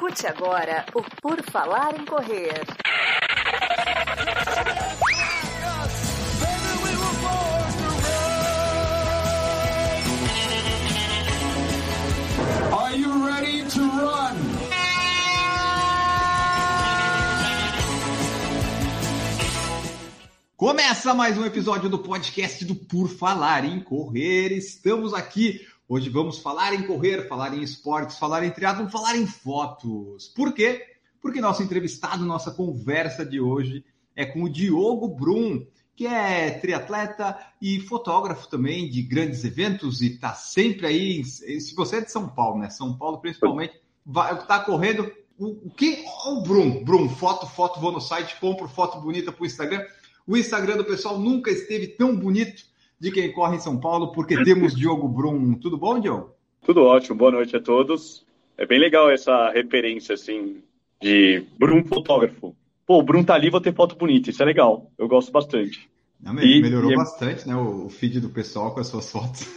Escute agora o Por Falar em Correr. Começa mais um episódio do podcast do Por Falar em Correr. Estamos aqui. Hoje vamos falar em correr, falar em esportes, falar em triatlon, falar em fotos. Por quê? Porque nosso entrevistado, nossa conversa de hoje é com o Diogo Brum, que é triatleta e fotógrafo também de grandes eventos e está sempre aí. Se você é de São Paulo, né? São Paulo principalmente, vai tá correndo. O, o que? O Brum, Brum, foto, foto, vou no site, compro foto bonita para o Instagram. O Instagram do pessoal nunca esteve tão bonito de quem corre em São Paulo, porque temos Diogo Brum. Tudo bom, Diogo? Tudo ótimo, boa noite a todos. É bem legal essa referência, assim, de Brum fotógrafo. Pô, o Brum tá ali, vou ter foto bonita, isso é legal. Eu gosto bastante. Não, e, melhorou e... bastante, né, o feed do pessoal com as suas fotos.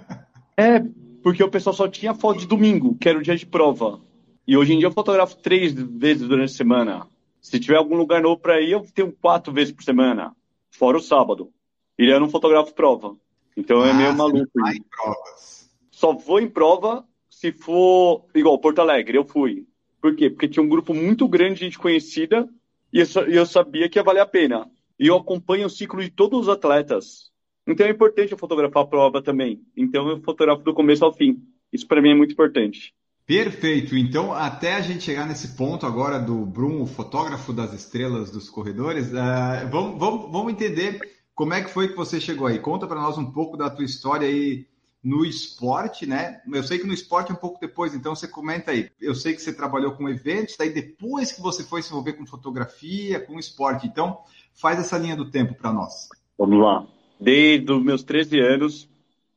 é, porque o pessoal só tinha foto de domingo, que era o dia de prova. E hoje em dia eu fotografo três vezes durante a semana. Se tiver algum lugar novo para ir, eu tenho quatro vezes por semana, fora o sábado. E eu não fotografo prova. Então é ah, meio maluco. Vai em provas. Só vou em prova se for igual Porto Alegre, eu fui. Por quê? Porque tinha um grupo muito grande de gente conhecida e eu, eu sabia que ia valer a pena. E eu acompanho o ciclo de todos os atletas. Então é importante eu fotografar a prova também. Então eu fotografo do começo ao fim. Isso para mim é muito importante. Perfeito. Então, até a gente chegar nesse ponto agora do Bruno, fotógrafo das estrelas dos corredores, uh, vamos, vamos, vamos entender como é que foi que você chegou aí? Conta para nós um pouco da tua história aí no esporte, né? Eu sei que no esporte é um pouco depois, então você comenta aí. Eu sei que você trabalhou com eventos, daí depois que você foi se envolver com fotografia, com esporte. Então, faz essa linha do tempo para nós. Vamos lá. Desde os meus 13 anos,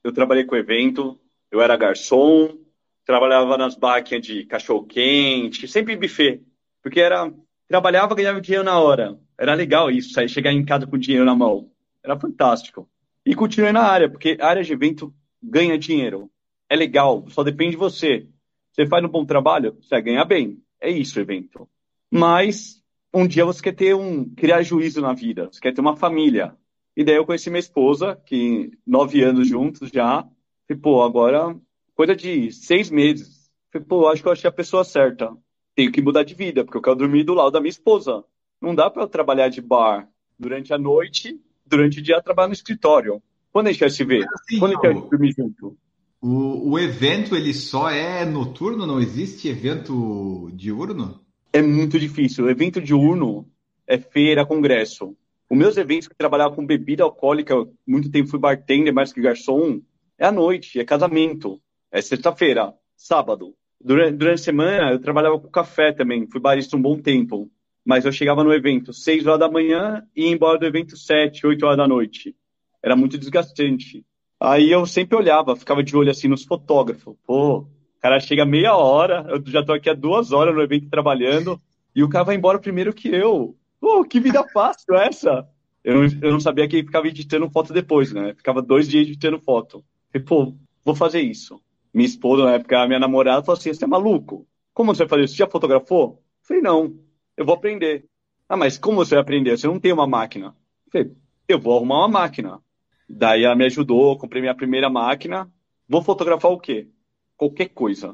eu trabalhei com evento, eu era garçom, trabalhava nas barraquinhas de cachorro-quente, sempre buffet, porque era trabalhava ganhava dinheiro na hora. Era legal isso, sair chegar em casa com dinheiro na mão. Era fantástico. E continuei na área, porque a área de evento ganha dinheiro. É legal, só depende de você. Você faz um bom trabalho, você vai ganhar bem. É isso o evento. Mas um dia você quer ter um criar juízo na vida, você quer ter uma família. E daí eu conheci minha esposa, que nove anos juntos já. E, pô, agora, coisa de seis meses. Falei, pô, acho que eu achei a pessoa certa. Tenho que mudar de vida, porque eu quero dormir do lado da minha esposa. Não dá para eu trabalhar de bar durante a noite durante o dia trabalhar no escritório. Quando a gente vai se ver? Assim, Quando a gente vai dormir junto? O, o evento ele só é noturno? Não existe evento diurno? É muito difícil. O evento diurno é feira, congresso. Os meus eventos que trabalhava com bebida alcoólica, muito tempo fui bartender mais que garçom, é à noite, é casamento, é sexta-feira, sábado. Durante, durante a semana eu trabalhava com café também, fui barista um bom tempo mas eu chegava no evento 6 horas da manhã e ia embora do evento 7, 8 horas da noite. Era muito desgastante. Aí eu sempre olhava, ficava de olho assim nos fotógrafos. Pô, o cara chega meia hora, eu já tô aqui há duas horas no evento trabalhando, e o cara vai embora primeiro que eu. Pô, que vida fácil essa! Eu não, eu não sabia que ele ficava editando foto depois, né? Ficava dois dias editando foto. Falei, pô, vou fazer isso. Minha esposa, na época, a minha namorada, falou assim: você é maluco? Como você vai fazer isso? Você já fotografou? falei, não eu vou aprender. Ah, mas como você vai aprender? Você não tem uma máquina. Eu falei, eu vou arrumar uma máquina. Daí ela me ajudou, comprei minha primeira máquina. Vou fotografar o quê? Qualquer coisa.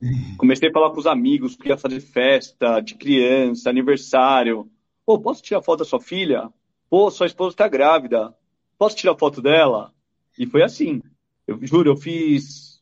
Comecei a falar com os amigos que ia fazer festa de criança, aniversário. Pô, posso tirar foto da sua filha? Pô, sua esposa está grávida. Posso tirar foto dela? E foi assim. Eu juro, eu fiz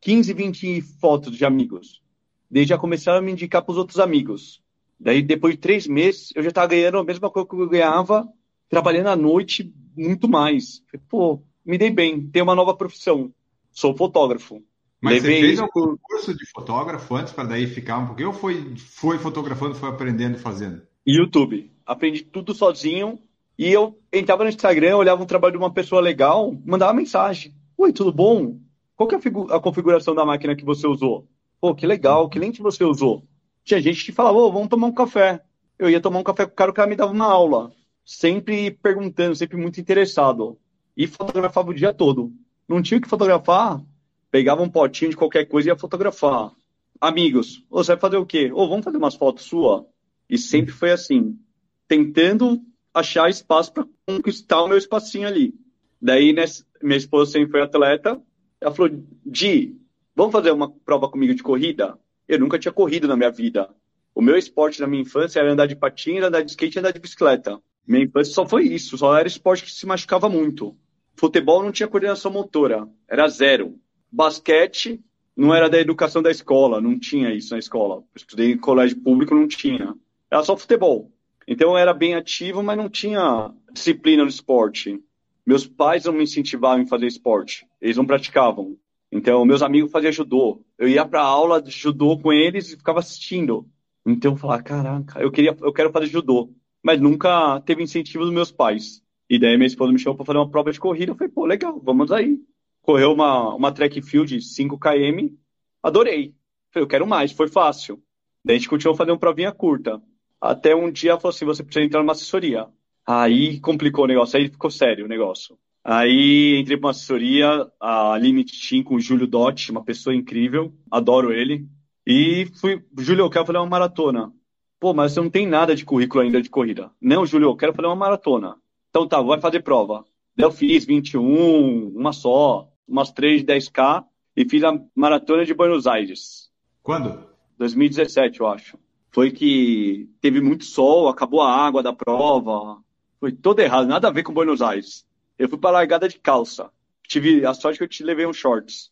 15, 20 fotos de amigos. Daí já começaram a me indicar para os outros amigos. Daí, depois de três meses, eu já estava ganhando a mesma coisa que eu ganhava trabalhando à noite muito mais. Falei, Pô, me dei bem, tenho uma nova profissão. Sou fotógrafo. Mas Levei você fez algum curso de fotógrafo antes para daí ficar um pouquinho ou foi, foi fotografando, foi aprendendo fazendo? YouTube. Aprendi tudo sozinho e eu entrava no Instagram, olhava um trabalho de uma pessoa legal, mandava mensagem. Oi, tudo bom? Qual que é a, a configuração da máquina que você usou? Pô, que legal, que lente você usou? Tinha gente que falava, oh, vamos tomar um café. Eu ia tomar um café com o cara, o cara me dava uma aula. Sempre perguntando, sempre muito interessado. E fotografava o dia todo. Não tinha que fotografar, pegava um potinho de qualquer coisa e ia fotografar. amigos, oh, você vai fazer o quê? Ou oh, vamos fazer umas fotos sua? E sempre foi assim, tentando achar espaço para conquistar o meu espacinho ali. Daí, nessa, minha esposa sempre foi atleta, ela falou, Di, vamos fazer uma prova comigo de corrida? Eu nunca tinha corrido na minha vida. O meu esporte na minha infância era andar de patins, andar de skate e andar de bicicleta. Minha infância só foi isso, só era esporte que se machucava muito. Futebol não tinha coordenação motora, era zero. Basquete não era da educação da escola, não tinha isso na escola. Eu estudei em colégio público, não tinha. Era só futebol. Então eu era bem ativo, mas não tinha disciplina no esporte. Meus pais não me incentivavam em fazer esporte, eles não praticavam. Então meus amigos faziam judô. Eu ia para aula de judô com eles e ficava assistindo. Então eu falava, caraca, eu queria, eu quero fazer judô, mas nunca teve incentivo dos meus pais. E daí minha esposa me chamou para fazer uma prova de corrida, eu falei, pô, legal, vamos aí. Correu uma, uma track field 5 km, adorei. Falei, eu quero mais, foi fácil. Daí a gente continuou fazendo uma provinha curta. Até um dia ela falou assim, você precisa entrar numa assessoria. Aí complicou o negócio, aí ficou sério o negócio. Aí entrei para uma assessoria, a Limit Team com o Júlio Dotti, uma pessoa incrível, adoro ele. E fui, Júlio, eu quero fazer uma maratona. Pô, mas você não tem nada de currículo ainda de corrida. Não, Júlio, eu quero fazer uma maratona. Então tá, vai fazer prova. Eu fiz 21, uma só, umas 3 de 10K e fiz a maratona de Buenos Aires. Quando? 2017, eu acho. Foi que teve muito sol, acabou a água da prova. Foi todo errado, nada a ver com Buenos Aires. Eu fui para largada de calça. Tive a sorte que eu te levei um shorts.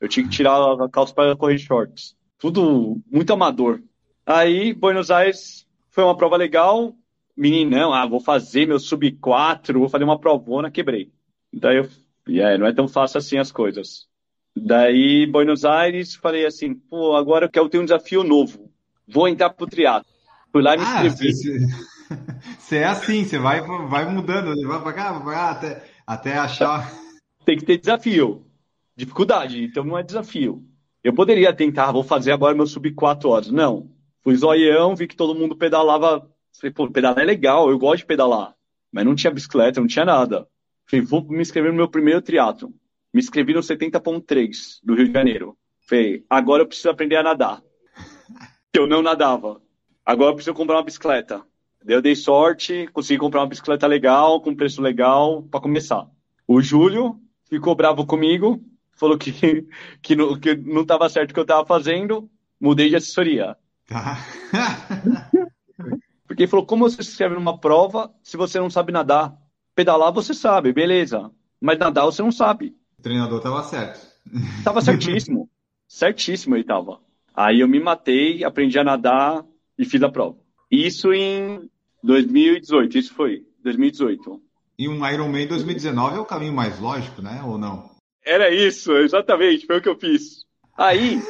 Eu tinha que tirar a calça para correr shorts tudo muito amador. Aí, Buenos Aires foi uma prova legal. Meninão, ah, vou fazer meu sub 4, vou fazer uma provona, quebrei. Daí eu, yeah, não é tão fácil assim as coisas. Daí, Buenos Aires, falei assim, pô, agora eu quero ter um desafio novo. Vou entrar pro triatlo. Fui lá e me ah, inscrevi. Você é assim, você vai, vai mudando, vai pra cá, vai pra cá, até, até achar. Tem que ter desafio. Dificuldade, então não é desafio. Eu poderia tentar, vou fazer agora meu sub 4 horas. Não. Fui zoião, vi que todo mundo pedalava. Falei, pô, pedalar é legal, eu gosto de pedalar. Mas não tinha bicicleta, não tinha nada. Falei, vou me inscrever no meu primeiro triatlo. Me inscrevi no 70.3 do Rio de Janeiro. Falei, agora eu preciso aprender a nadar. Eu não nadava. Agora eu preciso comprar uma bicicleta. Eu dei sorte, consegui comprar uma bicicleta legal, com preço legal, para começar. O Júlio ficou bravo comigo, falou que, que, não, que não estava certo o que eu estava fazendo, mudei de assessoria. Tá. Porque ele falou, como você se inscreve numa prova se você não sabe nadar? Pedalar você sabe, beleza. Mas nadar você não sabe. O treinador estava certo. Tava certíssimo. certíssimo ele estava. Aí eu me matei, aprendi a nadar e fiz a prova. Isso em 2018, isso foi 2018. E um Ironman 2019 é o caminho mais lógico, né? Ou não? Era isso, exatamente, foi o que eu fiz. Aí,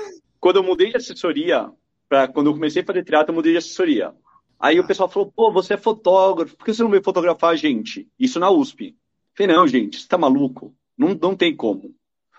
quando eu mudei de assessoria, pra, quando eu comecei a fazer teatro, eu mudei de assessoria. Aí o pessoal falou, pô, você é fotógrafo, por que você não veio fotografar a gente? Isso na USP. Eu falei, não, gente, você tá maluco? Não, não tem como.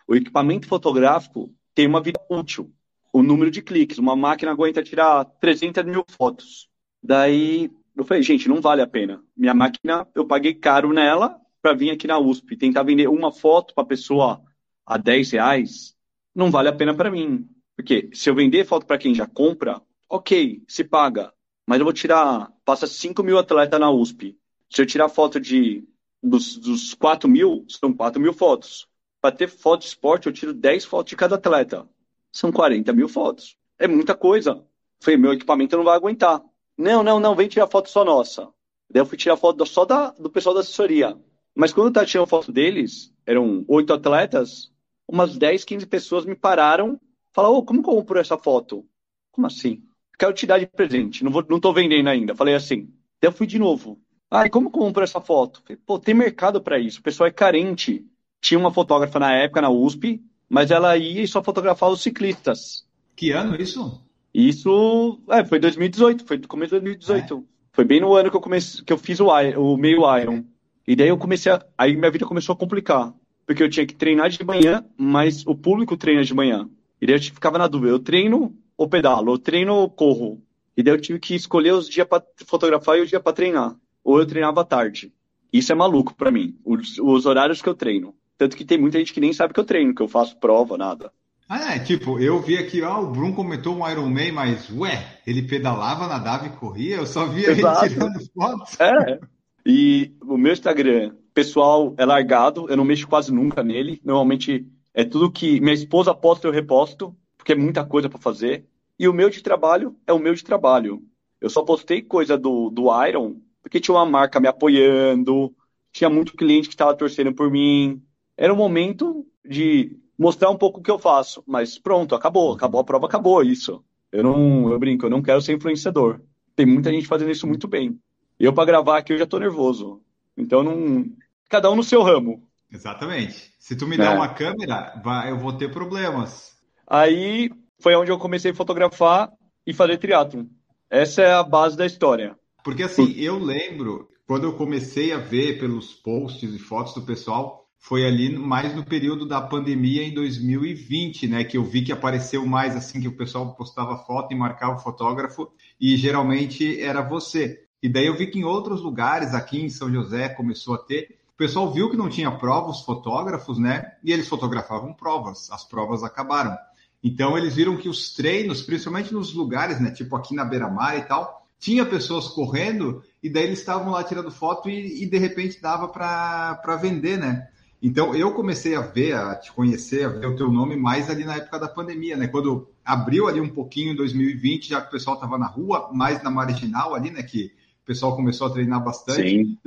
O equipamento fotográfico tem uma vida útil. O número de cliques, uma máquina aguenta tirar 300 mil fotos. Daí eu falei, gente, não vale a pena. Minha máquina, eu paguei caro nela, para vir aqui na USP tentar vender uma foto para pessoa a 10 reais, não vale a pena para mim. Porque se eu vender foto para quem já compra, ok, se paga. Mas eu vou tirar, passa 5 mil atletas na USP. Se eu tirar foto de dos, dos 4 mil, são 4 mil fotos. Para ter foto de esporte, eu tiro 10 fotos de cada atleta. São 40 mil fotos. É muita coisa. Falei, meu equipamento não vai aguentar. Não, não, não, vem tirar foto só nossa. Daí eu fui tirar foto só da, do pessoal da assessoria. Mas quando eu tava tirando foto deles, eram oito atletas, umas 10, 15 pessoas me pararam, falaram, oh, como comprou essa foto? Como assim? Quero te dar de presente, não, vou, não tô vendendo ainda. Falei assim. Daí eu fui de novo. E como comprou essa foto? Falei, Pô, tem mercado para isso, o pessoal é carente. Tinha uma fotógrafa na época, na USP, mas ela ia e só fotografava os ciclistas. Que ano isso? Isso, é, foi 2018, foi do começo de 2018. É. Foi bem no ano que eu comecei, que eu fiz o, o meio Iron. E daí eu comecei a. Aí minha vida começou a complicar. Porque eu tinha que treinar de manhã, mas o público treina de manhã. E daí eu ficava na dúvida: eu treino ou pedalo? Eu treino ou corro? E daí eu tive que escolher os dias para fotografar e o dia para treinar. Ou eu treinava à tarde. Isso é maluco para mim, os, os, horários que eu treino. Tanto que tem muita gente que nem sabe que eu treino, que eu faço prova, nada. Ah, é, tipo, eu vi aqui, ó, o Bruno comentou um Iron Man, mas, ué, ele pedalava, nadava e corria? Eu só via Exato. ele tirando fotos. É, e o meu Instagram pessoal é largado, eu não mexo quase nunca nele. Normalmente é tudo que minha esposa posta, eu reposto, porque é muita coisa para fazer. E o meu de trabalho é o meu de trabalho. Eu só postei coisa do, do Iron, porque tinha uma marca me apoiando, tinha muito cliente que estava torcendo por mim. Era o momento de mostrar um pouco o que eu faço. Mas pronto, acabou, acabou a prova, acabou isso. Eu não, eu brinco, eu não quero ser influenciador. Tem muita gente fazendo isso muito bem. Eu, para gravar aqui, eu já tô nervoso. Então, não. Cada um no seu ramo. Exatamente. Se tu me der é. uma câmera, eu vou ter problemas. Aí foi onde eu comecei a fotografar e fazer triatlo. Essa é a base da história. Porque assim, eu lembro, quando eu comecei a ver pelos posts e fotos do pessoal, foi ali mais no período da pandemia em 2020, né? Que eu vi que apareceu mais assim, que o pessoal postava foto e marcava o fotógrafo, e geralmente era você. E daí eu vi que em outros lugares, aqui em São José, começou a ter. O pessoal viu que não tinha provas, fotógrafos, né? E eles fotografavam provas. As provas acabaram. Então eles viram que os treinos, principalmente nos lugares, né? Tipo aqui na beira-mar e tal, tinha pessoas correndo e daí eles estavam lá tirando foto e, e de repente dava para vender, né? Então eu comecei a ver, a te conhecer, a ver o teu nome mais ali na época da pandemia, né? Quando abriu ali um pouquinho em 2020, já que o pessoal estava na rua, mais na marginal ali, né? Que o pessoal começou a treinar bastante. Sim.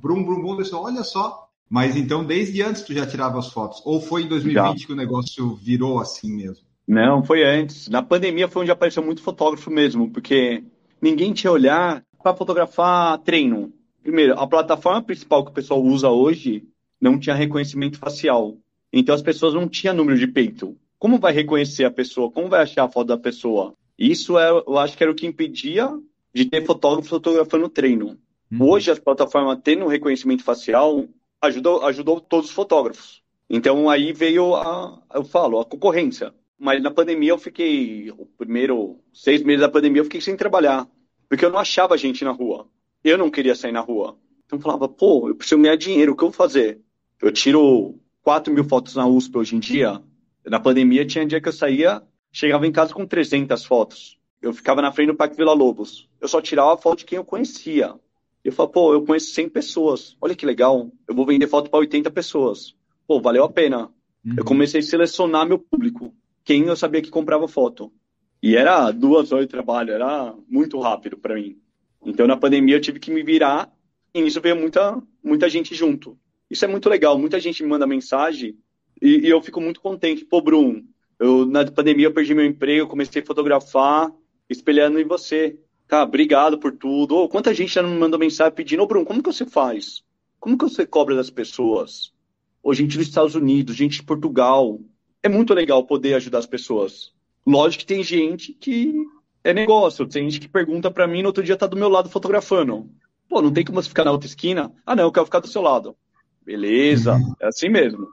Brum, brum, brum, disse, olha só. Mas então, desde antes tu já tirava as fotos? Ou foi em 2020 já. que o negócio virou assim mesmo? Não, foi antes. Na pandemia foi onde apareceu muito fotógrafo mesmo, porque ninguém tinha olhar para fotografar treino. Primeiro, a plataforma principal que o pessoal usa hoje não tinha reconhecimento facial. Então as pessoas não tinham número de peito. Como vai reconhecer a pessoa? Como vai achar a foto da pessoa? Isso é, eu acho que era o que impedia de ter fotógrafo fotografando treino. Uhum. Hoje, as plataformas tendo reconhecimento facial ajudou, ajudou todos os fotógrafos. Então, aí veio a, eu falo, a concorrência. Mas na pandemia eu fiquei, o primeiro seis meses da pandemia eu fiquei sem trabalhar. Porque eu não achava gente na rua. Eu não queria sair na rua. Então eu falava, pô, eu preciso ganhar dinheiro, o que eu vou fazer? Eu tiro 4 mil fotos na USP hoje em dia. Na pandemia tinha dia que eu saía, chegava em casa com 300 fotos. Eu ficava na frente do Parque Vila Lobos. Eu só tirava foto de quem eu conhecia. Eu falava, pô, eu conheço 100 pessoas. Olha que legal. Eu vou vender foto para 80 pessoas. Pô, valeu a pena. Uhum. Eu comecei a selecionar meu público. Quem eu sabia que comprava foto. E era duas horas de trabalho. Era muito rápido para mim. Então, na pandemia, eu tive que me virar. E nisso veio muita, muita gente junto. Isso é muito legal. Muita gente me manda mensagem. E, e eu fico muito contente. Pô, Bruno, eu, na pandemia eu perdi meu emprego, comecei a fotografar espelhando em você. Tá, obrigado por tudo. Ou quanta gente já me mandou mensagem pedindo, ô Bruno, como que você faz? Como que você cobra das pessoas? Ou gente dos Estados Unidos, gente de Portugal. É muito legal poder ajudar as pessoas. Lógico que tem gente que é negócio. Tem gente que pergunta para mim no outro dia tá do meu lado fotografando. Pô, não tem como você ficar na outra esquina? Ah, não, eu quero ficar do seu lado. Beleza, é assim mesmo.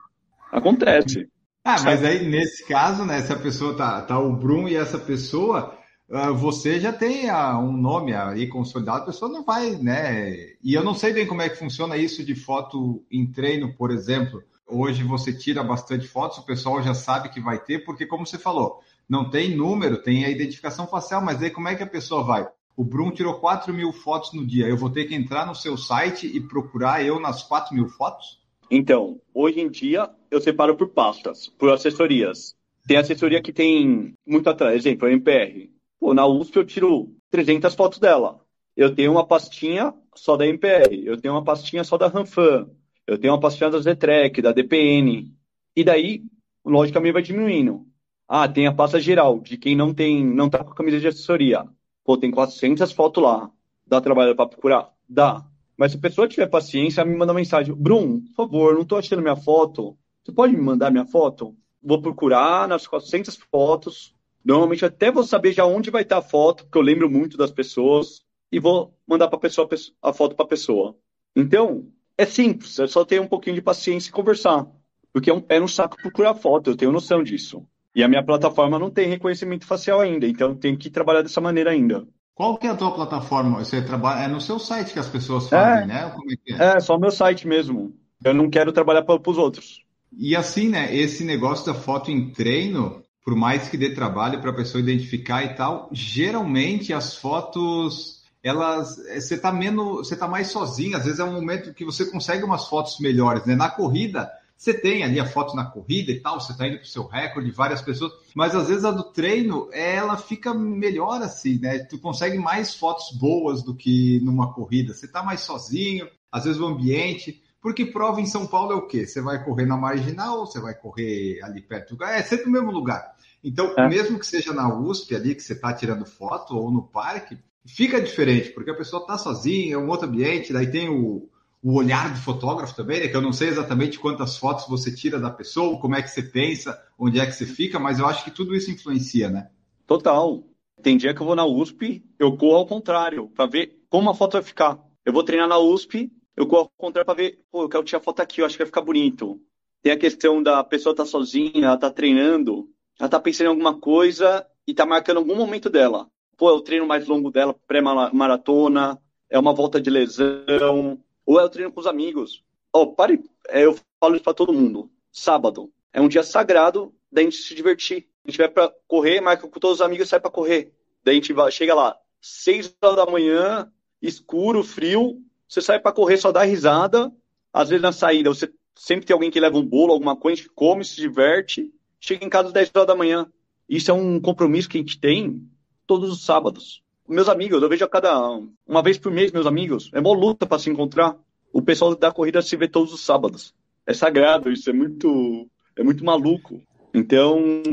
Acontece. Ah, mas aí nesse caso, né, se a pessoa tá, tá o Bruno e essa pessoa, ah, você já tem ah, um nome aí consolidado, a pessoa não vai, né? E eu não sei bem como é que funciona isso de foto em treino, por exemplo. Hoje você tira bastante fotos, o pessoal já sabe que vai ter, porque como você falou, não tem número, tem a identificação facial, mas aí como é que a pessoa vai? O Bruno tirou 4 mil fotos no dia, eu vou ter que entrar no seu site e procurar eu nas 4 mil fotos? Então, hoje em dia eu separo por pastas, por assessorias. Tem assessoria que tem muito atrás, exemplo, a MPR Pô, na USP eu tiro 300 fotos dela. Eu tenho uma pastinha só da MPR, eu tenho uma pastinha só da Ranfan, eu tenho uma pastinha da Zetrec, da DPN. E daí, logicamente, vai diminuindo. Ah, tem a pasta geral, de quem não tem, não tá com a camisa de assessoria. Pô, tem 400 fotos lá. Dá trabalho para procurar? Dá. Mas se a pessoa tiver paciência, me manda mensagem. Bruno, por favor, não tô achando minha foto. Você pode me mandar minha foto? Vou procurar nas 400 fotos, Normalmente até vou saber já onde vai estar a foto, porque eu lembro muito das pessoas, e vou mandar para pessoa a foto para a pessoa. Então, é simples, é só ter um pouquinho de paciência e conversar. Porque é um pé no saco procurar foto, eu tenho noção disso. E a minha plataforma não tem reconhecimento facial ainda, então eu tenho que trabalhar dessa maneira ainda. Qual que é a tua plataforma? Você trabalha é no seu site que as pessoas fazem, é, né? É, é? é, só o meu site mesmo. Eu não quero trabalhar para os outros. E assim, né? Esse negócio da foto em treino, por mais que dê trabalho para a pessoa identificar e tal, geralmente as fotos elas você está menos você tá mais sozinho às vezes é um momento que você consegue umas fotos melhores né na corrida você tem ali a foto na corrida e tal, você está indo para o seu recorde, várias pessoas, mas às vezes a do treino, ela fica melhor assim, né? Tu consegue mais fotos boas do que numa corrida. Você está mais sozinho, às vezes o ambiente. Porque prova em São Paulo é o quê? Você vai correr na marginal, você vai correr ali perto do lugar, é sempre o mesmo lugar. Então, é. mesmo que seja na USP ali, que você está tirando foto, ou no parque, fica diferente, porque a pessoa está sozinha, é um outro ambiente, daí tem o, o olhar do fotógrafo também, né? Que eu não sei exatamente quantas fotos você tira da pessoa, como é que você pensa, onde é que você fica, mas eu acho que tudo isso influencia, né? Total. Tem dia que eu vou na USP, eu corro ao contrário, para ver como a foto vai ficar. Eu vou treinar na USP, eu corro ao contrário para ver, pô, eu quero tirar foto aqui, eu acho que vai ficar bonito. Tem a questão da pessoa estar tá sozinha, ela tá treinando, ela tá pensando em alguma coisa e tá marcando algum momento dela. Pô, é o treino mais longo dela, pré-maratona, é uma volta de lesão, ou é o treino com os amigos. Ó, oh, pare, é, eu falo isso para todo mundo. Sábado é um dia sagrado da gente se divertir. A gente vai para correr, marca com todos os amigos e sai para correr. Daí a gente vai, chega lá, seis horas da manhã, escuro, frio, você sai para correr, só dá risada. Às vezes na saída você sempre tem alguém que leva um bolo, alguma coisa, a gente come, se diverte. Chega em casa às 10 horas da manhã. Isso é um compromisso que a gente tem todos os sábados meus amigos, eu vejo a cada uma vez por mês meus amigos. É uma luta para se encontrar. O pessoal da corrida se vê todos os sábados. É sagrado, isso é muito é muito maluco. Então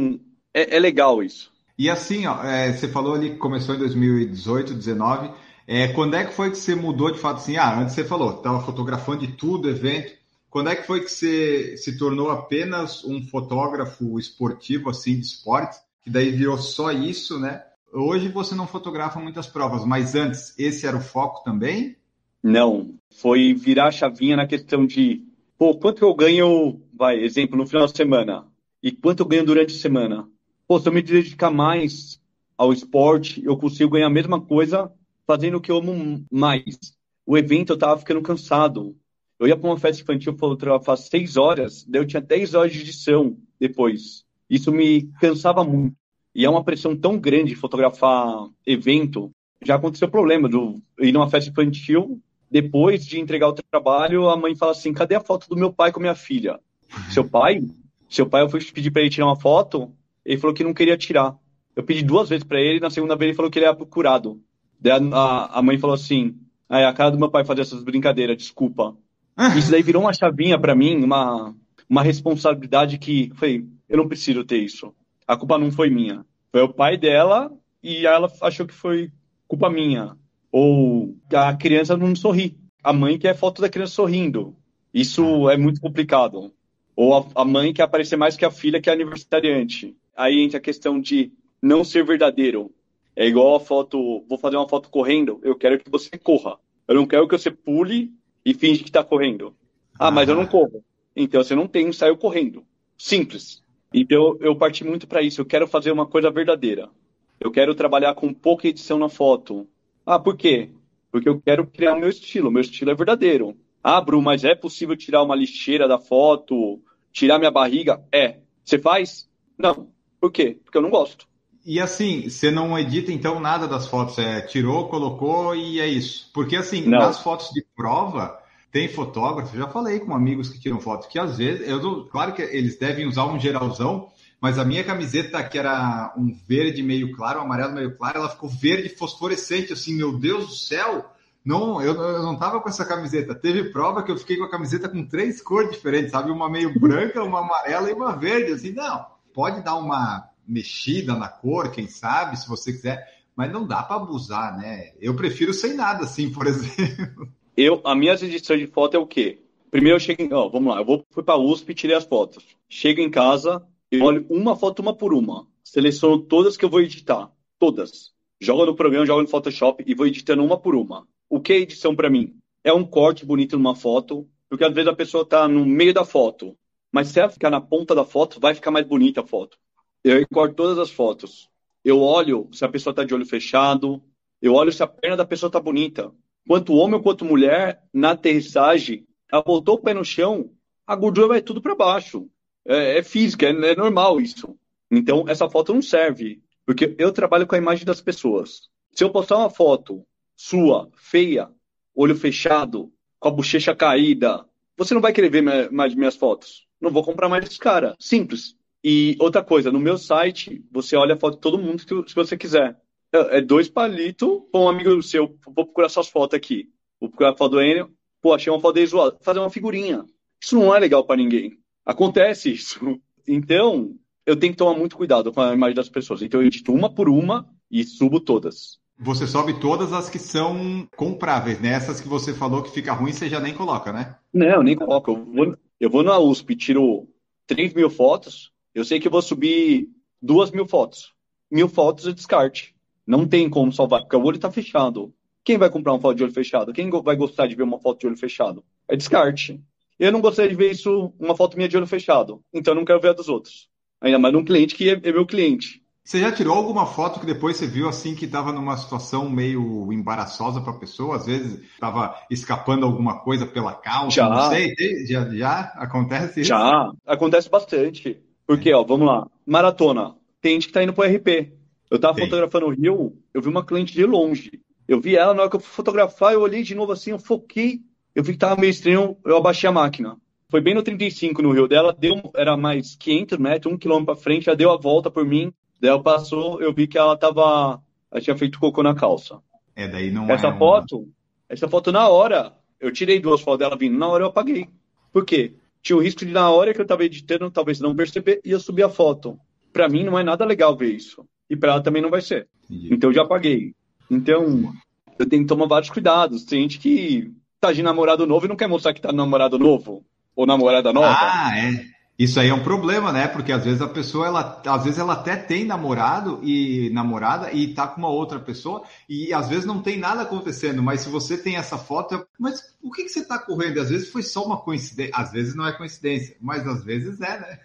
é, é legal isso. E assim, ó, é, você falou ali que começou em 2018, 2019. É, quando é que foi que você mudou de fato assim? Ah, antes você falou, estava fotografando de tudo, evento. Quando é que foi que você se tornou apenas um fotógrafo esportivo, assim, de esportes? Que daí virou só isso, né? Hoje você não fotografa muitas provas, mas antes esse era o foco também? Não, foi virar a chavinha na questão de, pô, quanto eu ganho, vai, exemplo, no final de semana, e quanto eu ganho durante a semana. Pô, se eu me dedicar mais ao esporte, eu consigo ganhar a mesma coisa fazendo o que eu amo mais. O evento eu tava ficando cansado. Eu ia para uma festa infantil fotografar seis horas, daí eu tinha dez horas de edição depois. Isso me cansava muito. E é uma pressão tão grande fotografar evento. Já aconteceu o problema do ir numa festa infantil, depois de entregar o trabalho, a mãe fala assim: cadê a foto do meu pai com minha filha? Seu pai? Seu pai, eu fui pedir para ele tirar uma foto, ele falou que não queria tirar. Eu pedi duas vezes para ele, na segunda vez ele falou que ele era procurado. Daí a, a mãe falou assim: ah, é a cara do meu pai fazer essas brincadeiras, desculpa. Isso daí virou uma chavinha para mim, uma, uma responsabilidade que, foi, eu não preciso ter isso a culpa não foi minha. Foi o pai dela e ela achou que foi culpa minha. Ou a criança não sorri. A mãe quer foto da criança sorrindo. Isso é muito complicado. Ou a, a mãe quer aparecer mais que a filha que é aniversariante. Aí entra a questão de não ser verdadeiro. É igual a foto, vou fazer uma foto correndo, eu quero que você corra. Eu não quero que você pule e finge que está correndo. Ah, mas eu não corro. Então você não tem ensaio correndo. Simples. Então eu parti muito para isso. Eu quero fazer uma coisa verdadeira. Eu quero trabalhar com pouca edição na foto. Ah, por quê? Porque eu quero criar o meu estilo. Meu estilo é verdadeiro. Ah, Bru, mas é possível tirar uma lixeira da foto? Tirar minha barriga? É. Você faz? Não. Por quê? Porque eu não gosto. E assim, você não edita então nada das fotos, é tirou, colocou e é isso. Porque assim, não. nas fotos de prova, tem fotógrafo, já falei com amigos que tiram foto, que às vezes, eu claro que eles devem usar um geralzão, mas a minha camiseta, que era um verde meio claro, um amarelo meio claro, ela ficou verde fosforescente, assim, meu Deus do céu! Não, eu, eu não tava com essa camiseta. Teve prova que eu fiquei com a camiseta com três cores diferentes, sabe? Uma meio branca, uma amarela e uma verde. Assim, não, pode dar uma mexida na cor, quem sabe, se você quiser, mas não dá para abusar, né? Eu prefiro sem nada, assim, por exemplo eu, a minha edição de foto é o quê? Primeiro eu chego em, ó, vamos lá, eu vou fui para USP e tirei as fotos. Chego em casa, eu olho uma foto uma por uma, seleciono todas que eu vou editar, todas. Jogo no programa, jogo no Photoshop e vou editando uma por uma. O que é edição para mim? É um corte bonito numa foto, porque às vezes a pessoa está no meio da foto, mas se ela ficar na ponta da foto, vai ficar mais bonita a foto. Eu corto todas as fotos. Eu olho se a pessoa está de olho fechado, eu olho se a perna da pessoa está bonita quanto homem quanto mulher, na aterrissagem, ela botou o pé no chão, a gordura vai tudo para baixo. É, é, física, é, é, normal isso. Então, essa foto não serve, porque eu trabalho com a imagem das pessoas. Se eu postar uma foto sua, feia, olho fechado, com a bochecha caída, você não vai querer ver mais minhas fotos. Não vou comprar mais desse cara. Simples. E outra coisa, no meu site, você olha a foto de todo mundo se você quiser. É, é dois palitos para um amigo seu. Vou procurar suas fotos aqui. Vou procurar a foto do Enio. Pô, achei uma foto dele zoada. Fazer uma figurinha. Isso não é legal para ninguém. Acontece isso. Então, eu tenho que tomar muito cuidado com a imagem das pessoas. Então, eu edito uma por uma e subo todas. Você sobe todas as que são compráveis, né? Essas que você falou que fica ruim, você já nem coloca, né? Não, nem coloco. Eu vou, eu vou na USP, tiro 3 mil fotos, eu sei que eu vou subir duas mil fotos. Mil fotos é descarte. Não tem como salvar, porque o olho está fechado. Quem vai comprar uma foto de olho fechado? Quem vai gostar de ver uma foto de olho fechado? É descarte. Eu não gostaria de ver isso, uma foto minha de olho fechado. Então eu não quero ver a dos outros. Ainda mais num cliente que é, é meu cliente. Você já tirou alguma foto que depois você viu assim que estava numa situação meio embaraçosa para a pessoa? Às vezes estava escapando alguma coisa pela calça, já. não sei. Já, já acontece isso? Já, acontece bastante. Porque, ó, vamos lá. Maratona. Tem gente que tá indo pro RP. Eu tava Tem. fotografando o Rio, eu vi uma cliente de longe. Eu vi ela, na hora que eu fui fotografar, eu olhei de novo assim, eu foquei. Eu vi que tava meio estranho, eu abaixei a máquina. Foi bem no 35 no Rio dela, deu, era mais 500 metros, um quilômetro pra frente, já deu a volta por mim. Daí ela passou, eu vi que ela tava. Ela tinha feito cocô na calça. É, daí não Essa é foto, uma... essa foto na hora, eu tirei duas fotos dela vindo, na hora eu apaguei. Por quê? tinha o risco de, na hora que eu estava editando, talvez não perceber, ia subir a foto. Para mim, não é nada legal ver isso. E para ela também não vai ser. Entendi. Então, eu já apaguei. Então, eu tenho que tomar vários cuidados. Tem gente que tá de namorado novo e não quer mostrar que tá namorado novo. Ou namorada nova. Ah, é. Isso aí é um problema, né? Porque às vezes a pessoa, ela, às vezes ela até tem namorado e namorada e tá com uma outra pessoa e às vezes não tem nada acontecendo, mas se você tem essa foto, mas o que, que você tá correndo? Às vezes foi só uma coincidência, às vezes não é coincidência, mas às vezes é, né?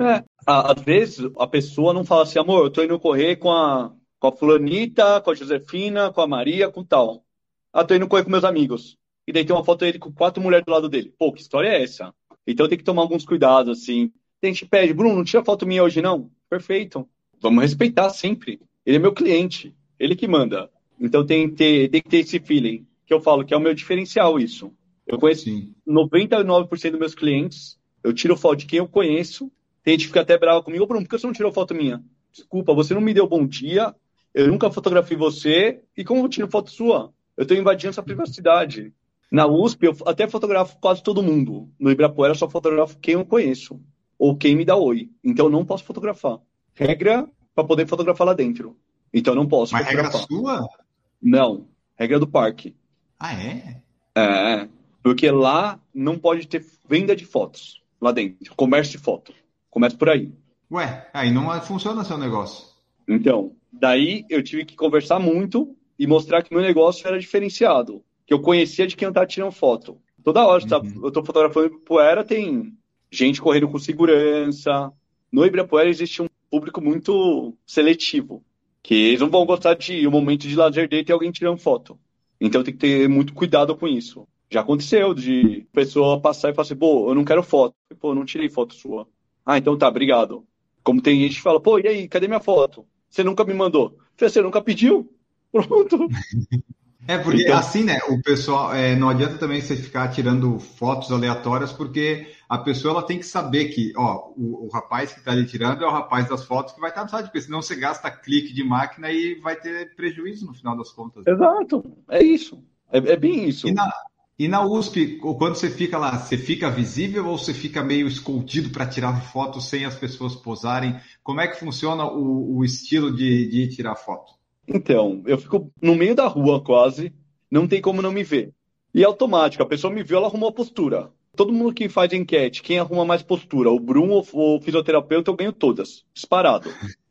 É, às vezes a pessoa não fala assim, amor, eu tô indo correr com a, com a fulanita, com a Josefina, com a Maria, com tal. Ah, tô indo correr com meus amigos. E daí tem uma foto dele com quatro mulheres do lado dele. Pô, que história é essa? Então tem que tomar alguns cuidados, assim. Tem gente pede, Bruno, não tira foto minha hoje, não? Perfeito. Vamos respeitar sempre. Ele é meu cliente, ele que manda. Então tem que ter, tem que ter esse feeling, que eu falo que é o meu diferencial isso. Eu conheço Sim. 99% dos meus clientes, eu tiro foto de quem eu conheço. Tem gente que fica até brava comigo, Bruno, por que você não tirou foto minha? Desculpa, você não me deu bom dia, eu nunca fotografei você, e como eu tiro foto sua? Eu estou invadindo essa privacidade. Na USP, eu até fotografo quase todo mundo. No Ibirapuera, eu só fotografo quem eu conheço. Ou quem me dá oi. Então, eu não posso fotografar. Regra para poder fotografar lá dentro. Então, eu não posso Mas fotografar. regra sua? Não. Regra do parque. Ah, é? É. Porque lá não pode ter venda de fotos. Lá dentro. Comércio de foto. Começa por aí. Ué, aí não funciona seu negócio. Então, daí eu tive que conversar muito e mostrar que meu negócio era diferenciado que eu conhecia de quem eu estava tirando foto. Toda hora tá, uhum. eu estou fotografando Ibirapuera, tem gente correndo com segurança. No Ibirapuera existe um público muito seletivo, que eles não vão gostar de um momento de lazer dele ter alguém tirando foto. Então tem que ter muito cuidado com isso. Já aconteceu de pessoa passar e falar assim, pô, eu não quero foto. Pô, eu não tirei foto sua. Ah, então tá, obrigado. Como tem gente que fala, pô, e aí, cadê minha foto? Você nunca me mandou. Você nunca pediu? Pronto. É, porque então... assim, né, o pessoal, é, não adianta também você ficar tirando fotos aleatórias, porque a pessoa ela tem que saber que, ó, o, o rapaz que está ali tirando é o rapaz das fotos que vai estar no site, porque senão você gasta clique de máquina e vai ter prejuízo no final das contas. Exato, é isso, é, é bem isso. E na, e na USP, quando você fica lá, você fica visível ou você fica meio escondido para tirar foto sem as pessoas posarem? Como é que funciona o, o estilo de, de tirar foto? Então, eu fico no meio da rua quase, não tem como não me ver. E é automático, a pessoa me viu, ela arrumou a postura. Todo mundo que faz enquete, quem arruma mais postura, o Bruno ou o fisioterapeuta, eu ganho todas, disparado.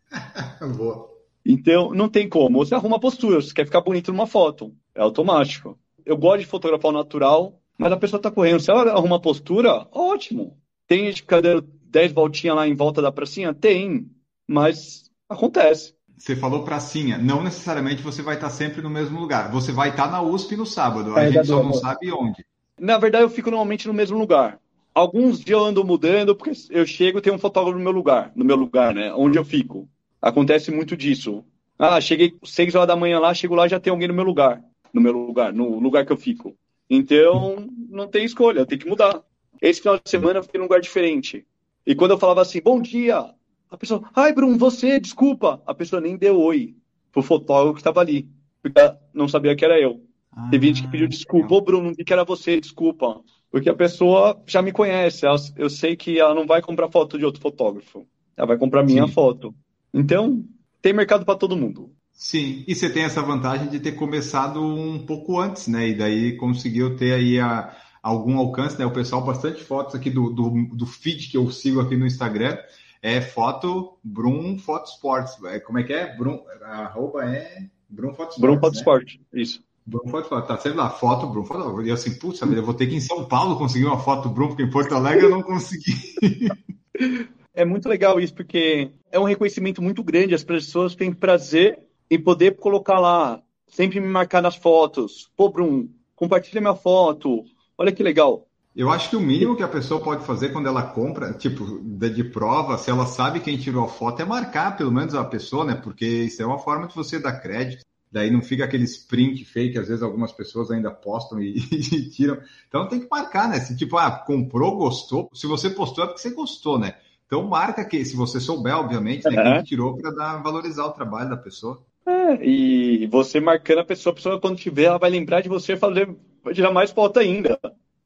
Boa. Então, não tem como. Você arruma a postura, você quer ficar bonito numa foto. É automático. Eu gosto de fotografar o natural, mas a pessoa tá correndo. Se ela arruma a postura, ótimo. Tem gente que fica dando 10 voltinhas lá em volta da pracinha? Tem, mas acontece. Você falou pracinha. Não necessariamente você vai estar sempre no mesmo lugar. Você vai estar na USP no sábado. A gente só não sabe onde. Na verdade, eu fico normalmente no mesmo lugar. Alguns dias eu ando mudando, porque eu chego e tem um fotógrafo no meu lugar, no meu lugar, né? Onde eu fico. Acontece muito disso. Ah, cheguei seis horas da manhã lá, chego lá já tem alguém no meu lugar. No meu lugar, no lugar que eu fico. Então, não tem escolha, tem que mudar. Esse final de semana eu fiquei num lugar diferente. E quando eu falava assim, bom dia, a pessoa, ai, Bruno, você, desculpa. A pessoa nem deu oi pro fotógrafo que estava ali, porque não sabia que era eu. Ah, Teve gente que pediu desculpa, ô Bruno, não vi que era você, desculpa. Porque a pessoa já me conhece, ela, eu sei que ela não vai comprar foto de outro fotógrafo, ela vai comprar minha Sim. foto. Então, tem mercado para todo mundo. Sim, e você tem essa vantagem de ter começado um pouco antes, né? E daí conseguiu ter aí a, algum alcance, né? O pessoal, bastante fotos aqui do, do, do feed que eu sigo aqui no Instagram é foto Brum Foto Sports. É, como é que é? Brum, arroba é Brum Foto Sports. Brum né? Sport, isso. Brum Foto Sport. Tá sempre lá, foto Brum Foto. E assim, putz, eu vou ter que ir em São Paulo conseguir uma foto Brum, porque em Porto Alegre eu não consegui. é muito legal isso, porque é um reconhecimento muito grande. As pessoas têm prazer em poder colocar lá, sempre me marcar nas fotos. Pô, Brum, compartilha minha foto. Olha que legal. Eu acho que o mínimo que a pessoa pode fazer quando ela compra, tipo, de prova, se ela sabe quem tirou a foto, é marcar pelo menos a pessoa, né? Porque isso é uma forma de você dar crédito. Daí não fica aquele sprint fake, às vezes algumas pessoas ainda postam e, e, tiram. Então tem que marcar, né? Se tipo, ah, comprou, gostou. Se você postou é porque você gostou, né? Então marca que, se você souber, obviamente, né, uhum. quem tirou para dar valorizar o trabalho da pessoa. É, e você marcando a pessoa, a pessoa quando tiver, ela vai lembrar de você fazer, vai tirar mais foto ainda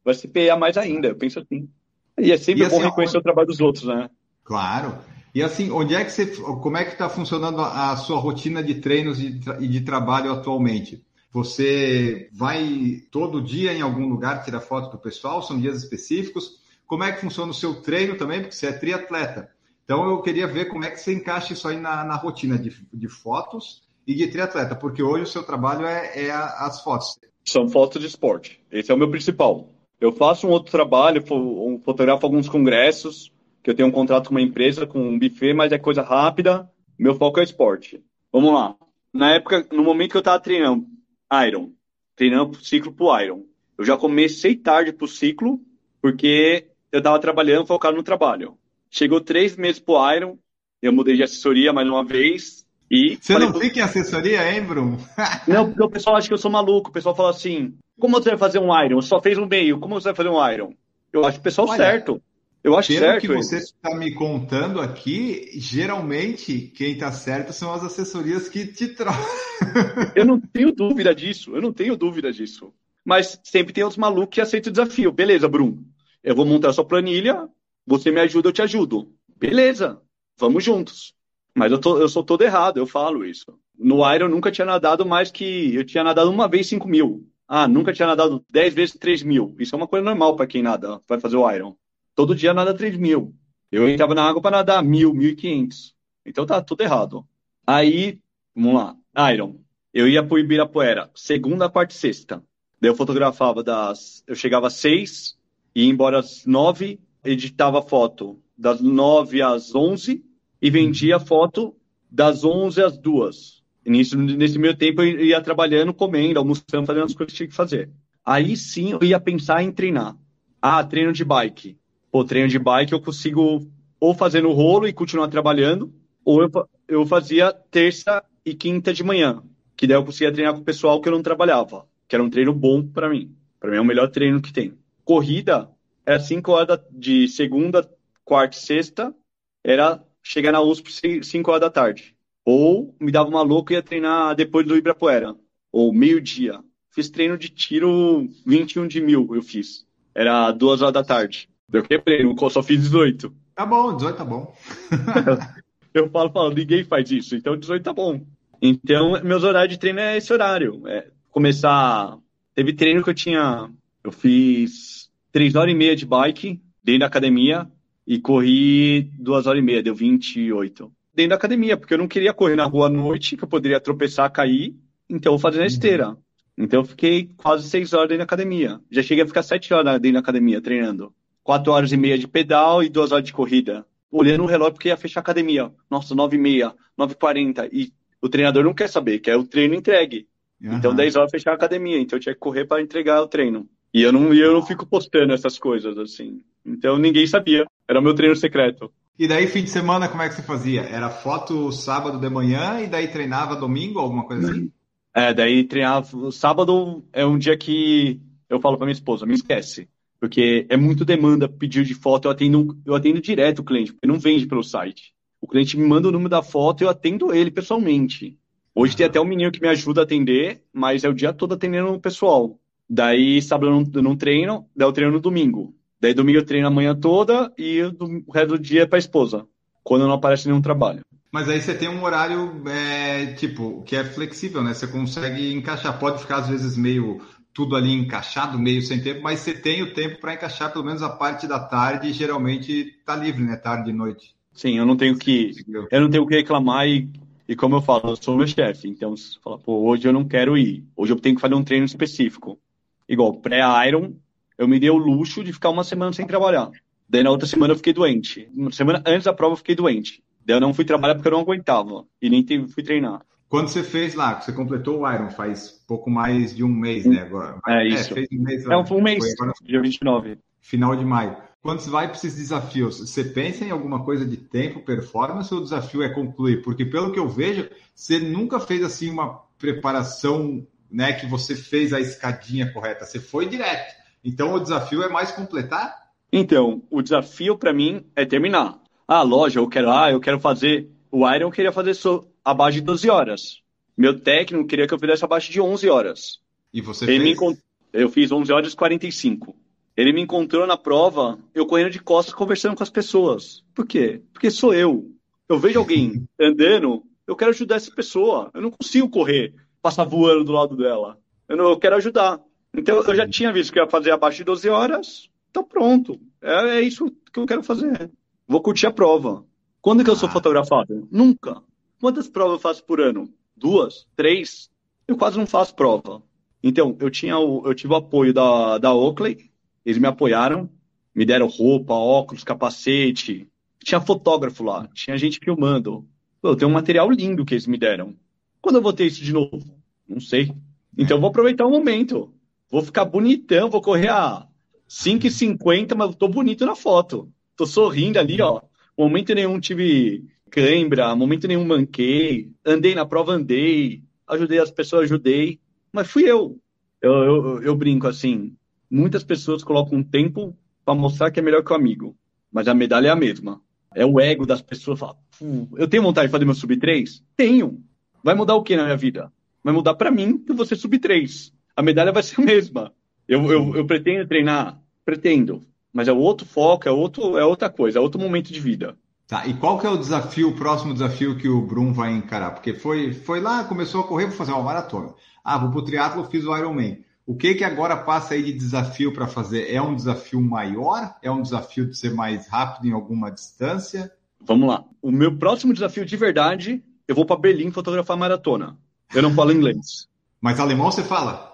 vai se PA mais ainda, eu penso assim. E é sempre e bom assim, reconhecer onde... o trabalho dos outros, né? Claro. E assim, onde é que você, como é que está funcionando a sua rotina de treinos e de trabalho atualmente? Você vai todo dia em algum lugar tirar foto do pessoal? São dias específicos? Como é que funciona o seu treino também? Porque você é triatleta. Então eu queria ver como é que você encaixa isso aí na, na rotina de, de fotos e de triatleta, porque hoje o seu trabalho é, é as fotos. São fotos de esporte. Esse é o meu principal. Eu faço um outro trabalho, fotografo alguns congressos, que eu tenho um contrato com uma empresa, com um buffet, mas é coisa rápida. Meu foco é esporte. Vamos lá. Na época, no momento que eu estava treinando Iron, treinando ciclo pro Iron, eu já comecei tarde pro ciclo, porque eu estava trabalhando, focado no trabalho. Chegou três meses pro Iron, eu mudei de assessoria mais uma vez, e Você falei, não fica em assessoria, hein, Bruno? não, porque o pessoal acha que eu sou maluco. O pessoal fala assim: como você vai fazer um Iron? Só fez um meio, como você vai fazer um Iron? Eu acho o pessoal Olha, certo. Eu acho pelo certo. que você está me contando aqui, geralmente quem está certo são as assessorias que te trocam. eu não tenho dúvida disso. Eu não tenho dúvida disso. Mas sempre tem os malucos que aceitam o desafio. Beleza, Bruno. Eu vou montar a sua planilha. Você me ajuda, eu te ajudo. Beleza. Vamos juntos. Mas eu, tô, eu sou todo errado, eu falo isso. No Iron eu nunca tinha nadado mais que. Eu tinha nadado uma vez 5 mil. Ah, nunca tinha nadado 10 vezes 3 mil. Isso é uma coisa normal para quem nada, vai fazer o Iron. Todo dia nada 3 mil. Eu entrava na água para nadar mil, mil e quinhentos. Então tá tudo errado. Aí, vamos lá. Iron. Eu ia pro Ibirapuera, segunda, quarta e sexta. Daí eu fotografava das. Eu chegava às seis, ia embora às nove, editava foto das nove às onze e vendia foto das 11 às 2. E nisso, nesse meio tempo eu ia trabalhando, comendo, almoçando, fazendo as coisas que tinha que fazer. Aí sim eu ia pensar em treinar. Ah, treino de bike. Pô, treino de bike eu consigo ou fazer no rolo e continuar trabalhando, ou eu, eu fazia terça e quinta de manhã, que daí eu conseguia treinar com o pessoal que eu não trabalhava, que era um treino bom para mim. Para mim é o melhor treino que tem. Corrida era 5 horas de segunda, quarta e sexta, era chegar na USP 5 horas da tarde. Ou me dava uma louca e ia treinar depois do Ibirapuera. Ou meio-dia. Fiz treino de tiro 21 de mil, eu fiz. Era duas horas da tarde. Eu quebrei, eu só fiz 18. Tá bom, 18 tá bom. eu falo, falo, ninguém faz isso, então 18 tá bom. Então, meus horários de treino é esse horário. É começar. Teve treino que eu tinha. Eu fiz 3 horas e meia de bike dentro da academia, e corri duas horas e meia, deu 28. Dentro da academia, porque eu não queria correr na rua à noite, que eu poderia tropeçar, cair, então eu vou fazer na esteira. Uhum. Então eu fiquei quase seis horas dentro da academia. Já cheguei a ficar sete horas dentro da academia treinando. Quatro horas e meia de pedal e duas horas de corrida. Olhando o relógio porque ia fechar a academia. Nossa, nove e meia, nove e quarenta. E o treinador não quer saber, quer o treino entregue. Uhum. Então dez horas fechar a academia. Então eu tinha que correr para entregar o treino. E eu não, eu não fico postando essas coisas, assim. Então ninguém sabia. Era o meu treino secreto. E daí, fim de semana, como é que você fazia? Era foto sábado de manhã e daí treinava domingo, alguma coisa assim? É, daí treinava. Sábado é um dia que eu falo pra minha esposa, me esquece. Porque é muito demanda pedir de foto, eu atendo, eu atendo direto o cliente, porque não vende pelo site. O cliente me manda o número da foto e eu atendo ele pessoalmente. Hoje tem até um menino que me ajuda a atender, mas é o dia todo atendendo o pessoal. Daí, sábado eu não, eu não treino, daí eu treino no domingo. Daí domingo eu treino a manhã toda e o resto do dia é para esposa, quando não aparece nenhum trabalho. Mas aí você tem um horário, é, tipo, que é flexível, né? Você consegue encaixar. Pode ficar, às vezes, meio tudo ali encaixado, meio sem tempo, mas você tem o tempo para encaixar pelo menos a parte da tarde e geralmente tá livre, né? Tarde e noite. Sim, eu não tenho que, eu não tenho que reclamar e, e como eu falo, eu sou meu chefe. Então, se fala, pô, hoje eu não quero ir. Hoje eu tenho que fazer um treino específico. Igual pré-Iron, eu me dei o luxo de ficar uma semana sem trabalhar. Daí na outra semana eu fiquei doente. Uma semana antes da prova eu fiquei doente. Daí eu não fui trabalhar porque eu não aguentava. E nem fui treinar. Quando você fez lá, você completou o Iron faz pouco mais de um mês, né? Agora. É, isso. É, fez um mês, é um, um mês, agora, dia 29. Final de maio. Quando você vai para esses desafios, você pensa em alguma coisa de tempo, performance, ou o desafio é concluir? Porque pelo que eu vejo, você nunca fez assim uma preparação, né, que você fez a escadinha correta. Você foi direto. Então o desafio é mais completar? Então, o desafio para mim é terminar. Ah, loja, eu quero, ah, eu quero fazer. O Iron queria fazer so, abaixo de 12 horas. Meu técnico queria que eu fizesse abaixo de 11 horas. E você Ele fez? Me, eu fiz 11 horas e 45. Ele me encontrou na prova, eu correndo de costas conversando com as pessoas. Por quê? Porque sou eu. Eu vejo alguém andando, eu quero ajudar essa pessoa. Eu não consigo correr, passar voando do lado dela. Eu, não, eu quero ajudar. Então eu já tinha visto que ia fazer abaixo de 12 horas, então pronto. É, é isso que eu quero fazer. Vou curtir a prova. Quando que eu sou ah. fotografado? Nunca. Quantas provas eu faço por ano? Duas? Três? Eu quase não faço prova. Então, eu, tinha o, eu tive o apoio da, da Oakley, eles me apoiaram, me deram roupa, óculos, capacete. Tinha fotógrafo lá, tinha gente filmando. Eu tenho um material lindo que eles me deram. Quando eu vou ter isso de novo? Não sei. Então, eu vou aproveitar o momento. Vou ficar bonitão, vou correr a 5,50, mas tô bonito na foto. Tô sorrindo ali, ó. Momento nenhum tive cãibra, momento nenhum manquei. Andei na prova, andei. Ajudei as pessoas, ajudei. Mas fui eu. Eu, eu, eu brinco assim. Muitas pessoas colocam um tempo para mostrar que é melhor que o amigo. Mas a medalha é a mesma. É o ego das pessoas. Fala, eu tenho vontade de fazer meu sub 3? Tenho. Vai mudar o que na minha vida? Vai mudar para mim que você sub 3 a medalha vai ser a mesma. Eu, eu, eu pretendo treinar? Pretendo. Mas é outro foco, é, outro, é outra coisa, é outro momento de vida. Tá, e qual que é o desafio, o próximo desafio que o Brum vai encarar? Porque foi, foi lá, começou a correr, vou fazer uma maratona. Ah, vou pro triatlo, fiz o Ironman. O que que agora passa aí de desafio para fazer? É um desafio maior? É um desafio de ser mais rápido em alguma distância? Vamos lá. O meu próximo desafio de verdade, eu vou para Berlim fotografar maratona. Eu não falo inglês. Mas alemão você fala?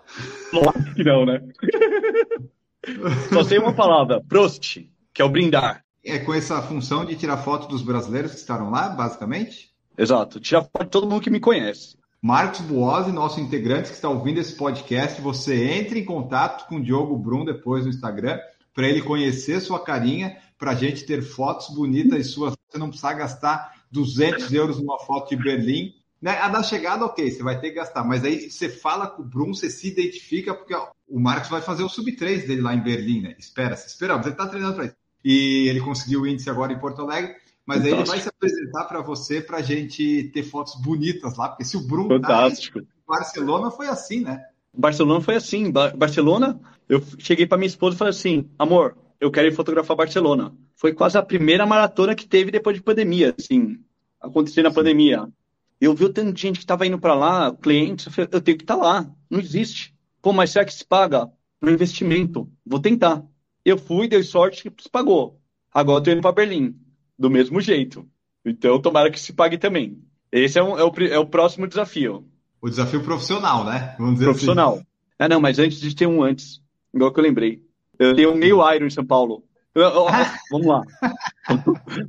Claro que não, né? Só sei uma palavra, Prost, que é o brindar. É com essa função de tirar foto dos brasileiros que estavam lá, basicamente? Exato, tirar foto de todo mundo que me conhece. Marcos Buozzi, nosso integrante que está ouvindo esse podcast, você entre em contato com o Diogo Brum depois no Instagram, para ele conhecer sua carinha, para a gente ter fotos bonitas e suas. Você não precisa gastar 200 euros numa foto de Berlim né? A da chegada, ok, você vai ter que gastar, mas aí você fala com o Brum, você se identifica, porque ó, o Marcos vai fazer o sub-3 dele lá em Berlim, né? Espera, se esperamos, ele está treinando para isso. E ele conseguiu o índice agora em Porto Alegre, mas aí ele vai se apresentar para você para a gente ter fotos bonitas lá, porque se o Brum Fantástico. Tá Barcelona foi assim, né? Barcelona foi assim. Barcelona, eu cheguei para minha esposa e falei assim: amor, eu quero ir fotografar Barcelona. Foi quase a primeira maratona que teve depois de pandemia, assim, acontecendo na pandemia. Eu vi o tanto de gente que estava indo para lá, clientes, eu, falei, eu tenho que estar tá lá, não existe. Pô, mas será que se paga? No investimento, vou tentar. Eu fui, dei sorte que se pagou. Agora estou indo para Berlim, do mesmo jeito. Então, tomara que se pague também. Esse é, um, é, o, é o próximo desafio. O desafio profissional, né? Vamos dizer profissional. Assim. Ah, não, mas antes de ter um antes, igual que eu lembrei. Eu tenho um meio Iron em São Paulo. vamos lá.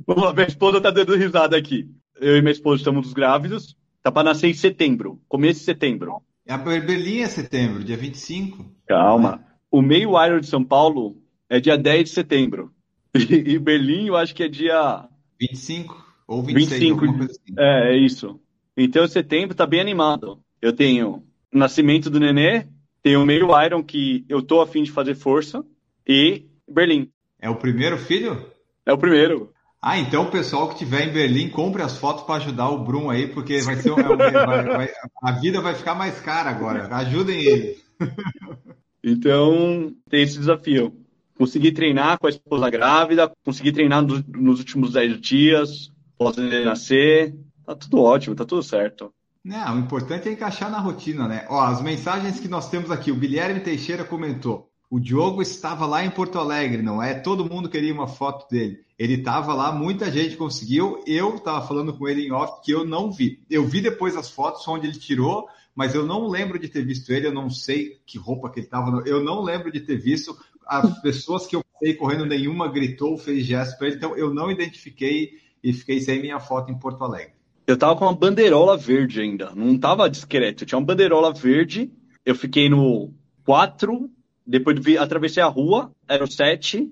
vamos lá, minha esposa tá dando risada aqui eu e minha esposa estamos grávidos. Tá para nascer em setembro, começo de setembro. A Berlim é setembro, dia 25. Calma. o meio Iron de São Paulo é dia 10 de setembro. E, e Berlim, eu acho que é dia 25 ou 26, 25. alguma coisa assim. É, é isso. Então, setembro tá bem animado. Eu tenho o nascimento do nenê, tenho o meio Iron que eu tô afim de fazer força e Berlim. É o primeiro filho? É o primeiro. Ah, então o pessoal que estiver em Berlim, compre as fotos para ajudar o Brum aí, porque vai ser um- é um- vai- vai- a vida vai ficar mais cara agora. Ajudem ele. Então, tem esse desafio. Consegui treinar com a esposa grávida, consegui treinar nos, nos últimos 10 dias, ele nascer. Tá tudo ótimo, tá tudo certo. Não, o importante é encaixar na rotina, né? Ó, as mensagens que nós temos aqui, o Guilherme Teixeira comentou. O Diogo estava lá em Porto Alegre, não é? Todo mundo queria uma foto dele. Ele estava lá, muita gente conseguiu. Eu estava falando com ele em off que eu não vi. Eu vi depois as fotos onde ele tirou, mas eu não lembro de ter visto ele. Eu não sei que roupa que ele estava. Eu não lembro de ter visto. As pessoas que eu sei correndo, nenhuma gritou, fez gesto para ele. Então eu não identifiquei e fiquei sem minha foto em Porto Alegre. Eu tava com uma bandeirola verde ainda, não tava discreto. Eu tinha uma bandeirola verde, eu fiquei no 4, depois vi, atravessei a rua, era o 7,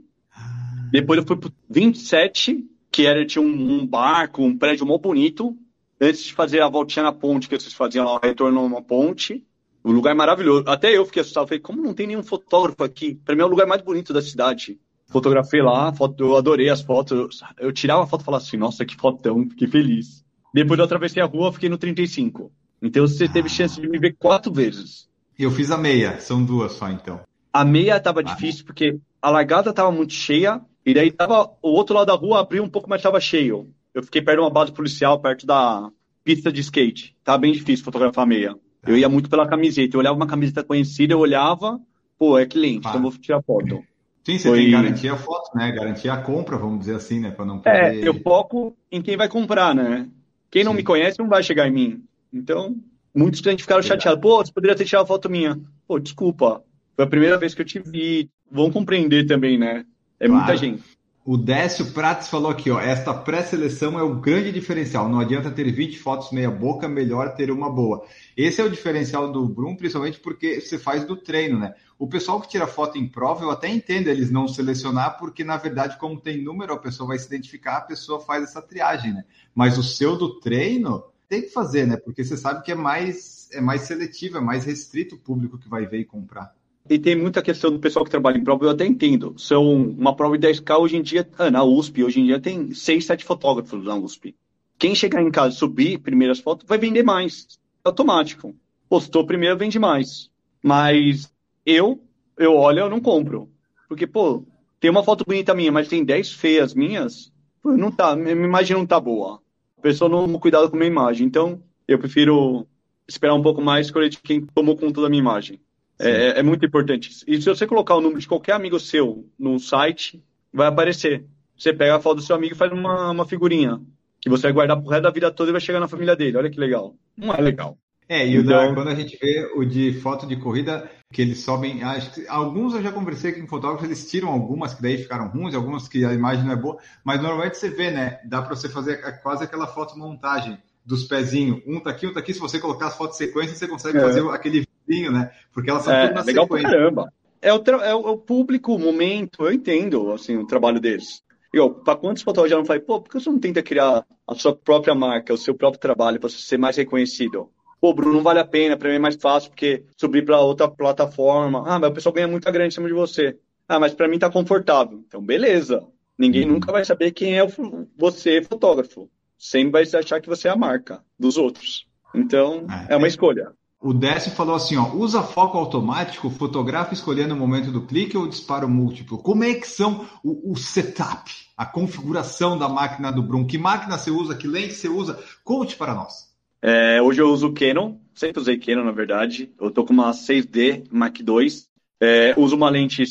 depois eu fui pro 27, que era, tinha um, um barco, um prédio mó bonito, antes de fazer a voltinha na ponte, que vocês faziam lá, o retorno numa ponte. Um lugar maravilhoso. Até eu fiquei assustado. Falei, como não tem nenhum fotógrafo aqui? Pra mim é o lugar mais bonito da cidade. Fotografei lá, foto, eu adorei as fotos. Eu, eu tirava a foto e falava assim, nossa, que fotão, fiquei feliz. Depois eu atravessei a rua, fiquei no 35. Então você teve chance de me ver quatro vezes. Eu fiz a meia, são duas só então. A meia tava difícil porque a largada tava muito cheia e daí tava o outro lado da rua abriu um pouco, mas tava cheio. Eu fiquei perto de uma base policial, perto da pista de skate. Tava bem difícil fotografar a meia. Eu ia muito pela camiseta. Eu olhava uma camiseta conhecida, eu olhava, pô, é cliente, Ah. então vou tirar foto. Sim, você Foi- tem que garantir a foto, né? Garantir a compra, vamos dizer assim, né? Para não É, perder. eu foco em quem vai comprar, né? Quem não Sim. me conhece não vai chegar em mim. Então, muitos clientes ficaram chateados. Pô, você poderia ter tirado a foto minha. Pô, desculpa. Foi a primeira vez que eu te vi. Vão compreender também, né? É Claro. muita gente. O Décio Prates falou aqui, ó, esta pré-seleção é o grande diferencial. Não adianta ter 20 fotos meia boca, melhor ter uma boa. Esse é o diferencial do Brum, principalmente porque você faz do treino, né? O pessoal que tira foto em prova, eu até entendo eles não selecionar, porque na verdade, como tem número, a pessoa vai se identificar, a pessoa faz essa triagem, né? Mas o seu do treino tem que fazer, né? Porque você sabe que é mais, é mais seletivo, é mais restrito o público que vai ver e comprar. E tem muita questão do pessoal que trabalha em prova, eu até entendo. São uma prova de 10K hoje em dia, ah, na USP, hoje em dia tem 6, 7 fotógrafos na USP. Quem chegar em casa subir primeiras fotos vai vender mais. É automático. Postou primeiro, vende mais. Mas eu, eu olho, eu não compro. Porque, pô, tem uma foto bonita minha, mas tem 10 feias minhas, pô, não tá, minha imagem não tá boa. A pessoa não cuidado com a minha imagem. Então, eu prefiro esperar um pouco mais escolher de quem tomou conta da minha imagem. É, é muito importante. E se você colocar o número de qualquer amigo seu no site, vai aparecer. Você pega a foto do seu amigo e faz uma, uma figurinha. Que você vai guardar pro resto da vida toda e vai chegar na família dele. Olha que legal. Não é legal. É, e o da- Então- quando a gente vê o de foto de corrida, que eles sobem, acho que alguns eu já conversei com fotógrafos, eles tiram algumas que daí ficaram ruins, algumas que a imagem não é boa, mas normalmente você vê, né? Dá para você fazer quase aquela foto montagem dos pezinhos, um tá aqui, um tá aqui, se você colocar as fotos sequência, você consegue É. fazer aquele vizinho, né? Porque elas são É, tudo na legal sequência. caramba. É o, é o é o público, o momento, eu entendo, assim, o trabalho deles. Eu, para quantos fotógrafos já não falei, pô, por que você não tenta criar a sua própria marca, o seu próprio trabalho, para você ser mais reconhecido? Pô, Bruno, não vale a pena, para mim é mais fácil, porque subir para outra plataforma. Ah, mas o pessoal ganha muita grana em cima de você. Ah, mas para mim tá confortável. Então, beleza. Ninguém Uhum. nunca vai saber quem é o, você, fotógrafo. Sempre vai achar que você é a marca dos outros. Então, É. é uma escolha. O Décio falou assim, ó, usa foco automático, fotografa escolhendo o momento do clique ou disparo múltiplo? Como é que são o, o setup, a configuração da máquina do Brum? Que máquina você usa? Que lente você usa? Conte para nós. É, hoje eu uso Canon, sempre usei Canon, na verdade. Eu tô com uma 6D Mark II. É, uso uma lente,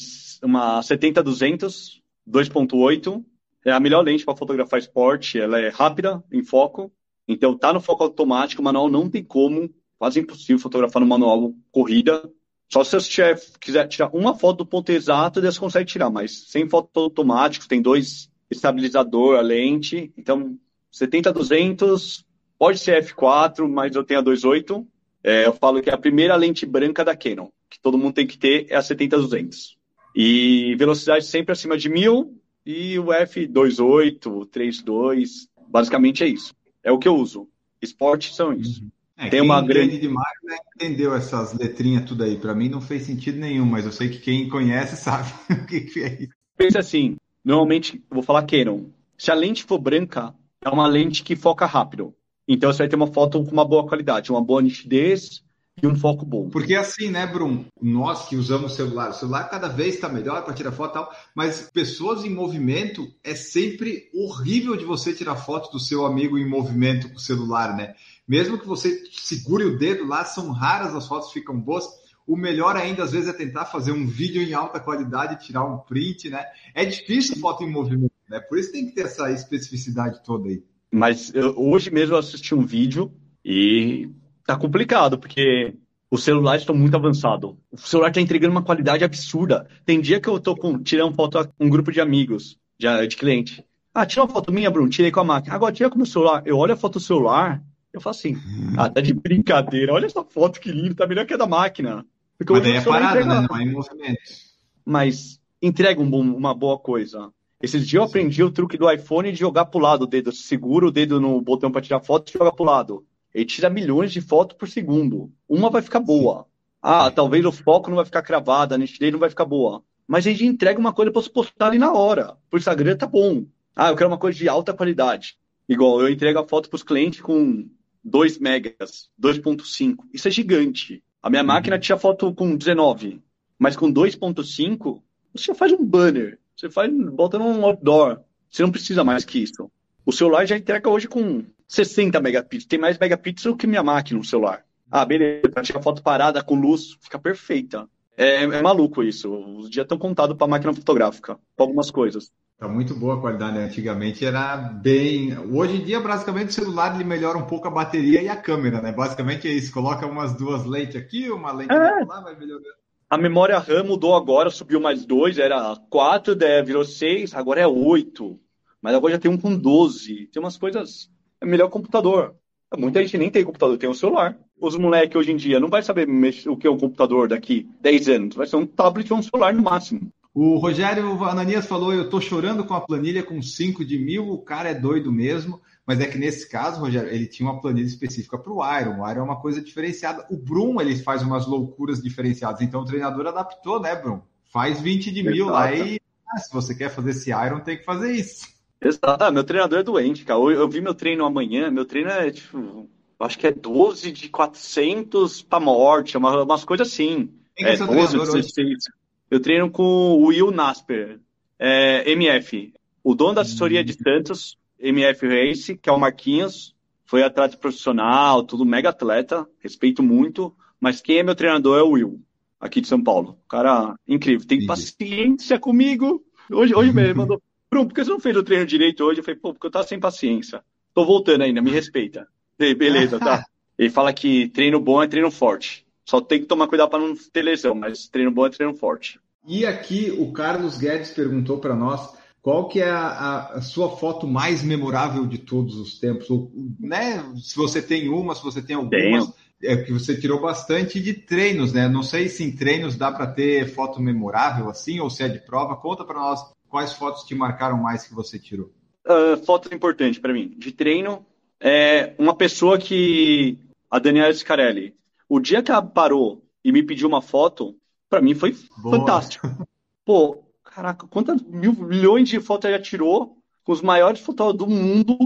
uma 70-200, 2.8. É a melhor lente para fotografar esporte. Ela é rápida, em foco. Então tá no foco automático, manual não tem como. Quase impossível fotografar no manual corrida. Só se você quiser tirar uma foto do ponto exato, você consegue tirar, mas sem foto automático, tem dois estabilizador, a lente. Então, 70-200, pode ser f4, mas eu tenho a 2.8. É, eu falo que a primeira lente branca da Canon. que todo mundo tem que ter é a 70-200. E velocidade sempre acima de 1000 e o F28, 32, basicamente é isso. É o que eu uso. Esportes são isso. Uhum. É, tem uma grande demais né, entendeu essas letrinhas tudo aí. Para mim não fez sentido nenhum, mas eu sei que quem conhece sabe o que, que é isso. Pensa assim, normalmente, vou falar Canon. Se a lente for branca, é uma lente que foca rápido. Então você vai ter uma foto com uma boa qualidade, uma boa nitidez e um foco bom. Porque assim, né, Bruno? Nós que usamos celular, o celular cada vez está melhor para tirar foto e tal, mas pessoas em movimento é sempre horrível de você tirar foto do seu amigo em movimento com o celular, né? Mesmo que você segure o dedo lá, são raras as fotos ficam boas. O melhor ainda, às vezes, é tentar fazer um vídeo em alta qualidade, tirar um print, né? É difícil foto em movimento, né? Por isso tem que ter essa especificidade toda aí. Mas eu, hoje mesmo eu assisti um vídeo e tá complicado, porque os celulares estão muito avançados. O celular está entregando uma qualidade absurda. Tem dia que eu tô com, tirando foto com um grupo de amigos, de, de cliente. Ah, tira uma foto minha, Bruno, tirei com a máquina. Agora tira com o meu celular. Eu olho a foto do celular, eu falo assim, ah, tá de brincadeira. Olha essa foto que linda, tá melhor que a da máquina. Porque Mas daí é parado, entrega... né? Não é em movimento. Mas entrega um bom, uma boa coisa. Esses dias eu aprendi o truque do iPhone de jogar pro lado o dedo. Segura o dedo no botão para tirar foto e joga pro lado. Ele tira milhões de fotos por segundo. Uma vai ficar boa. Ah, talvez o foco não vai ficar cravado, a nitidez não vai ficar boa. Mas ele entrega uma coisa para você postar ali na hora. Por Instagram tá bom. Ah, eu quero uma coisa de alta qualidade. Igual, eu entrego a foto para os clientes com 2 megas, 2.5. Isso é gigante. A minha uhum. máquina tinha foto com 19, mas com 2.5, você faz um banner. Você faz, bota num outdoor. Você não precisa mais que isso. O celular já entrega hoje com 60 megapixels. Tem mais megapixels que minha máquina no celular. Ah, beleza. Pra tirar foto parada com luz, fica perfeita. É, é maluco isso. Os dias estão contados para máquina fotográfica, para algumas coisas. Tá muito boa a qualidade, né? Antigamente era bem. Hoje em dia, basicamente, o celular ele melhora um pouco a bateria e a câmera, né? Basicamente é isso. Coloca umas duas lentes aqui, uma lente é. lá, vai melhorando. A memória RAM mudou agora, subiu mais dois, era quatro, daí virou seis, agora é oito. Mas agora já tem um com 12. Tem umas coisas. É melhor computador. Muita gente nem tem computador, tem um celular. Os moleques hoje em dia não vai saber o que é um computador daqui 10 anos. Vai ser um tablet ou um celular no máximo. O Rogério Ananias falou: Eu tô chorando com a planilha com 5 de mil, o cara é doido mesmo. Mas é que nesse caso, Rogério, ele tinha uma planilha específica para o Iron. O Iron é uma coisa diferenciada. O Brum, ele faz umas loucuras diferenciadas. Então o treinador adaptou, né, Brum? Faz 20 de mil lá e ah, se você quer fazer esse Iron, tem que fazer isso. Exato. Ah, meu treinador é doente, cara. Eu, eu vi meu treino amanhã. Meu treino é tipo. Acho que é 12 de 400 para morte, uma, umas coisas assim. Quem é, é 12, 16. Eu treino com o Will Nasper, é, MF. O dono da assessoria hum. de Santos, MF Race, que é o Marquinhos, foi atleta profissional, tudo mega atleta, respeito muito, mas quem é meu treinador é o Will, aqui de São Paulo. Cara incrível, tem paciência comigo. Hoje, hoje mesmo, ele mandou, Bruno, por que você não fez o treino direito hoje? Eu falei, pô, porque eu tava sem paciência. Tô voltando ainda, me respeita. Beleza, tá. Ele fala que treino bom é treino forte. Só tem que tomar cuidado para não ter lesão, mas treino bom é treino forte. E aqui o Carlos Guedes perguntou para nós qual que é a, a, sua foto mais memorável de todos os tempos, ou, né? Se você tem uma, se você tem algumas, é que você tirou bastante de treinos, né? Não sei se em treinos dá para ter foto memorável assim, ou se é de prova. Conta para nós quais fotos te marcaram mais que você tirou. Uh, foto importante para mim. De treino, é uma pessoa que a Daniela Scarelli o dia que ela parou e me pediu uma foto, para mim foi Boa. fantástico. Pô, caraca, quantas mil, milhões de fotos ela já tirou com os maiores fotógrafos do mundo,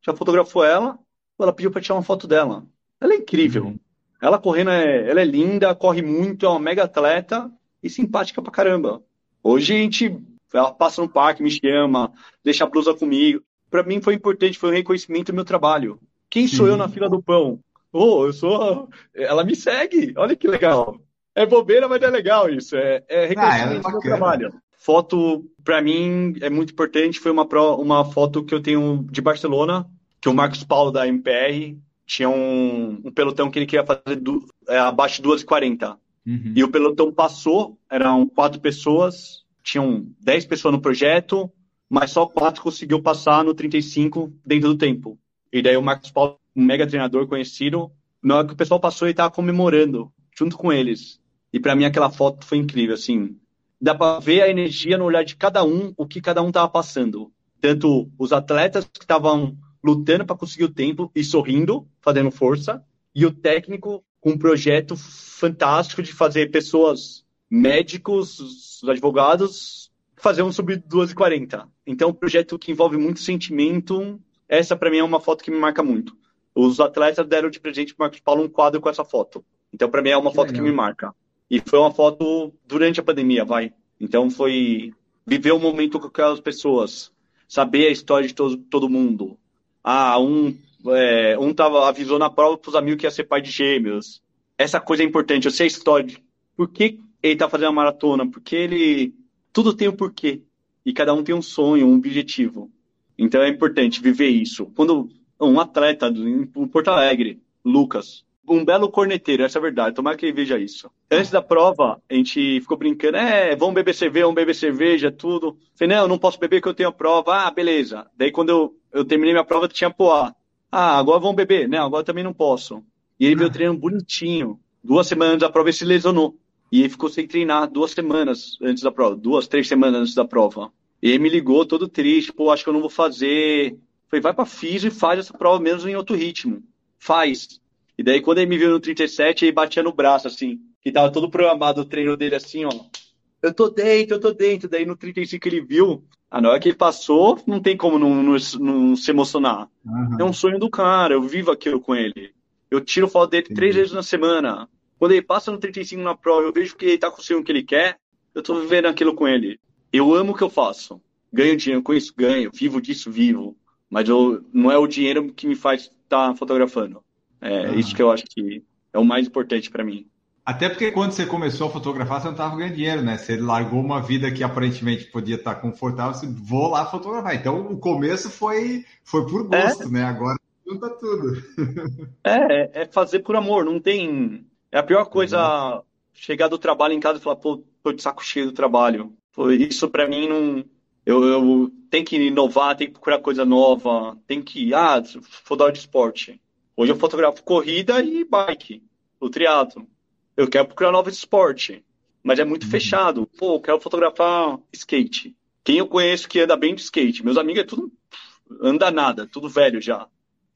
já fotografou ela, ela pediu para tirar uma foto dela. Ela é incrível. Uhum. Ela correndo, é, ela é linda, corre muito, é uma mega atleta e simpática pra caramba. Hoje a gente, ela passa no parque, me chama, deixa a blusa comigo. Para mim foi importante, foi um reconhecimento do meu trabalho. Quem Sim. sou eu na fila do pão? Oh, eu sou. Ela me segue. Olha que legal. É bobeira, mas é legal isso. É, é reconhecimento ah, é do meu trabalho. Foto, para mim, é muito importante. Foi uma, pro, uma foto que eu tenho de Barcelona, que o Marcos Paulo da MPR tinha um, um pelotão que ele queria fazer do, é, abaixo de 2,40. Uhum. E o pelotão passou, eram quatro pessoas, tinham 10 pessoas no projeto, mas só quatro conseguiu passar no 35 dentro do tempo. E daí o Marcos Paulo um mega treinador conhecido, na hora que o pessoal passou, ele estava comemorando junto com eles. E para mim aquela foto foi incrível, assim. Dá para ver a energia no olhar de cada um, o que cada um estava passando. Tanto os atletas que estavam lutando para conseguir o tempo e sorrindo, fazendo força, e o técnico com um projeto fantástico de fazer pessoas, médicos, os advogados, fazer um sub 2,40. Então, um projeto que envolve muito sentimento. Essa, para mim, é uma foto que me marca muito. Os atletas deram de presente para Marcos Paulo um quadro com essa foto. Então, para mim, é uma que foto legal. que me marca. E foi uma foto durante a pandemia, vai. Então, foi viver o momento com aquelas pessoas, saber a história de todo, todo mundo. Ah, um, é, um tava, avisou na prova para os amigos que ia ser pai de gêmeos. Essa coisa é importante. Eu sei a história de por que ele está fazendo a maratona, porque ele. Tudo tem um porquê. E cada um tem um sonho, um objetivo. Então é importante viver isso. Quando um atleta em Porto Alegre, Lucas, um belo corneteiro, essa é a verdade. Tomara que ele veja isso. Antes da prova, a gente ficou brincando, é, vamos beber cerveja, vamos beber cerveja, tudo. Falei, não, eu não posso beber porque eu tenho a prova. Ah, beleza. Daí quando eu, eu terminei minha prova, tinha poá. Ah, agora vamos beber. Não, agora também não posso. E ele veio ah. treinando bonitinho. Duas semanas da prova ele se lesionou. E ele ficou sem treinar duas semanas antes da prova. Duas, três semanas antes da prova. E ele me ligou todo triste, pô, acho que eu não vou fazer. Falei, vai pra físico e faz essa prova mesmo em outro ritmo. Faz. E daí, quando ele me viu no 37, ele batia no braço, assim. Que tava todo programado o treino dele, assim, ó. Eu tô dentro, eu tô dentro. Daí, no 35, ele viu. Ah, na hora que ele passou, não tem como não, não, não se emocionar. Uhum. É um sonho do cara, eu vivo aquilo com ele. Eu tiro foto dele Entendi. três vezes na semana. Quando ele passa no 35 na prova, eu vejo que ele tá conseguindo o que ele quer, eu tô vivendo aquilo com ele. Eu amo o que eu faço. Ganho dinheiro com isso, ganho. Vivo disso, vivo. Mas eu, não é o dinheiro que me faz estar tá fotografando. É uhum. isso que eu acho que é o mais importante para mim. Até porque quando você começou a fotografar, você não estava ganhando dinheiro, né? Você largou uma vida que aparentemente podia estar confortável, você vou lá fotografar. Então o começo foi, foi por gosto, é. né? Agora junta tudo. É, é fazer por amor, não tem. É a pior coisa uhum. chegar do trabalho em casa e falar, pô, tô de saco cheio do trabalho. Pô, isso para mim não. Eu, eu tenho que inovar, tenho que procurar coisa nova, tem que. Ah, fotografar de esporte. Hoje eu fotografo corrida e bike, o triatlo eu quero procurar novo esporte, mas é muito uhum. fechado. Pô, eu quero fotografar skate. Quem eu conheço que anda bem de skate? Meus amigos é tudo anda nada, tudo velho já.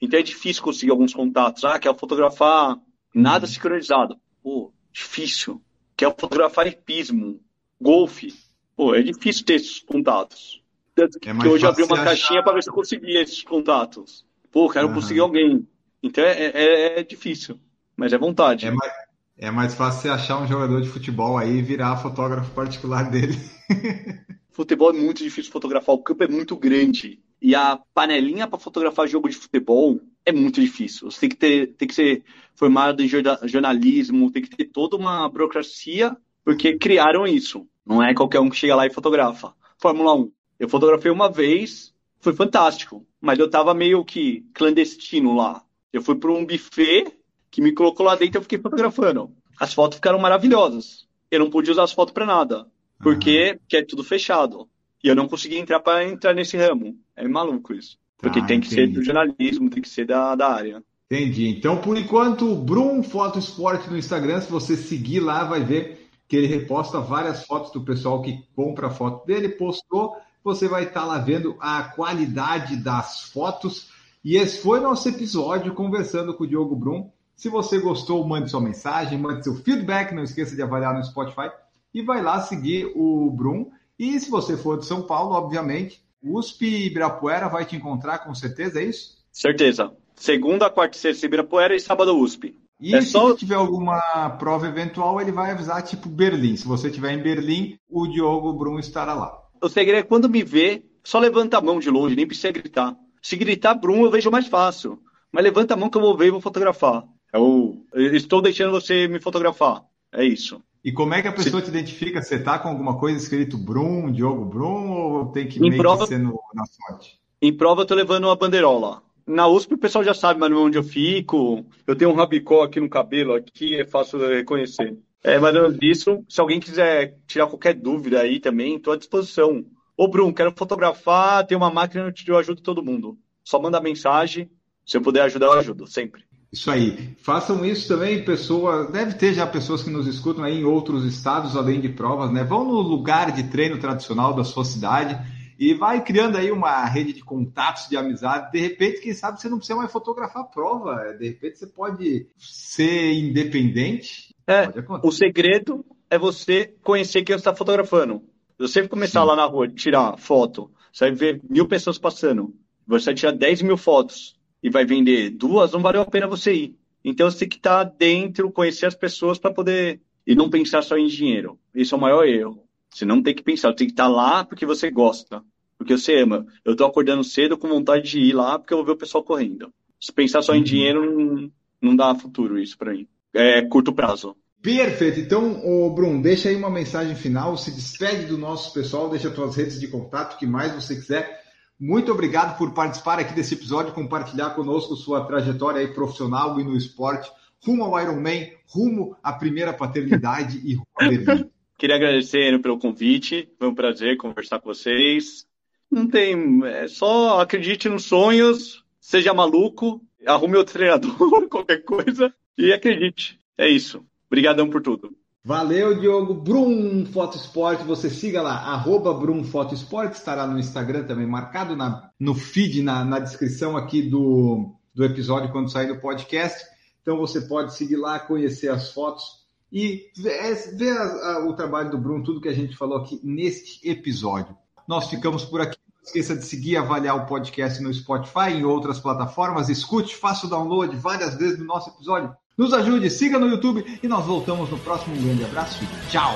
Então é difícil conseguir alguns contatos. Ah, quero fotografar nada uhum. sincronizado. Pô, difícil. Quero fotografar hipismo, golfe. Pô, é difícil ter esses contatos. Tanto que, é que hoje abri uma caixinha para ver se eu conseguia esses contatos. Pô, quero uhum. conseguir alguém. Então é, é, é, difícil, mas é vontade. É mais, é mais fácil você achar um jogador de futebol aí e virar fotógrafo particular dele. futebol é muito difícil fotografar, o campo é muito grande. E a panelinha para fotografar jogo de futebol é muito difícil. Você tem que, ter, tem que ser formado em jornalismo, tem que ter toda uma burocracia, porque criaram isso. Não é qualquer um que chega lá e fotografa. Fórmula 1. Eu fotografei uma vez, foi fantástico, mas eu tava meio que clandestino lá. Eu fui para um buffet que me colocou lá dentro e eu fiquei fotografando. As fotos ficaram maravilhosas. Eu não pude usar as fotos para nada, porque, uhum. porque é tudo fechado. E eu não consegui entrar para entrar nesse ramo. É maluco isso. Porque tá, tem que entendi. ser do jornalismo, tem que ser da, da área. Entendi. Então, por enquanto, Brum Foto Esporte no Instagram, se você seguir lá, vai ver que ele reposta várias fotos do pessoal que compra a foto dele, postou, você vai estar lá vendo a qualidade das fotos. E esse foi nosso episódio conversando com o Diogo Brum. Se você gostou, mande sua mensagem, mande seu feedback, não esqueça de avaliar no Spotify e vai lá seguir o Brum. E se você for de São Paulo, obviamente, USP Ibirapuera vai te encontrar com certeza, é isso? Certeza. Segunda, quarta e sexta Ibirapuera e sábado USP. E é se só... tiver alguma prova eventual, ele vai avisar tipo Berlim. Se você estiver em Berlim, o Diogo Brum estará lá. O segredo é quando me vê, só levanta a mão de longe, nem precisa gritar. Se gritar Brum, eu vejo mais fácil. Mas levanta a mão que eu vou ver e vou fotografar. É o, estou deixando você me fotografar. É isso. E como é que a pessoa Se... te identifica? Você tá com alguma coisa escrito Brum, Diogo Brum, ou tem que em meio prova, que ser no, na sorte? Em prova eu tô levando uma bandeirola. Na USP o pessoal já sabe mais onde eu fico. Eu tenho um rabicó aqui no cabelo, aqui é fácil de reconhecer. É, mas disso, se alguém quiser tirar qualquer dúvida aí também, estou à disposição. Ô, Brum, quero fotografar, tem uma máquina, eu ajudo todo mundo. Só manda mensagem. Se eu puder ajudar, eu ajudo, sempre. Isso aí. Façam isso também, pessoas. Deve ter já pessoas que nos escutam aí em outros estados, além de provas, né? Vão no lugar de treino tradicional da sua cidade e vai criando aí uma rede de contatos, de amizade. De repente, quem sabe você não precisa mais fotografar a prova. De repente você pode ser independente. É, o segredo é você conhecer quem está fotografando. Se você começar Sim. lá na rua tirar foto, você vai ver mil pessoas passando. Você vai tirar 10 mil fotos e vai vender duas, não valeu a pena você ir. Então você tem que estar dentro, conhecer as pessoas para poder. E não pensar só em dinheiro. Esse é o maior erro. Você não tem que pensar, você tem que estar lá porque você gosta, porque você ama. Eu estou acordando cedo com vontade de ir lá porque eu vou ver o pessoal correndo. Se pensar só em uhum. dinheiro, não, não dá futuro isso para mim. É curto prazo. Perfeito. Então, o Bruno, deixa aí uma mensagem final, se despede do nosso pessoal, deixa suas redes de contato, o que mais você quiser. Muito obrigado por participar aqui desse episódio, compartilhar conosco sua trajetória aí profissional e no esporte, rumo ao Ironman, rumo à primeira paternidade e rumo Berlim. Queria agradecer pelo convite, foi um prazer conversar com vocês. Não tem, é só acredite nos sonhos, seja maluco, arrume outro treinador, qualquer coisa, e acredite. É isso. Obrigadão por tudo. Valeu, Diogo. Brum Foto Esporte, você siga lá, arroba Brum Foto Esporte, estará no Instagram também marcado na, no feed, na, na descrição aqui do, do episódio quando sair do podcast. Então você pode seguir lá, conhecer as fotos e ver, ver a, a, o trabalho do Bruno, tudo que a gente falou aqui neste episódio. Nós ficamos por aqui. Não esqueça de seguir avaliar o podcast no Spotify em outras plataformas. Escute, faça o download várias vezes do nosso episódio. Nos ajude, siga no YouTube e nós voltamos no próximo. Um grande abraço e tchau!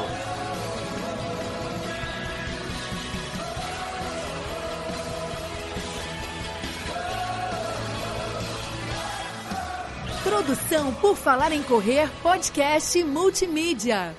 Produção por Falar em Correr, podcast multimídia.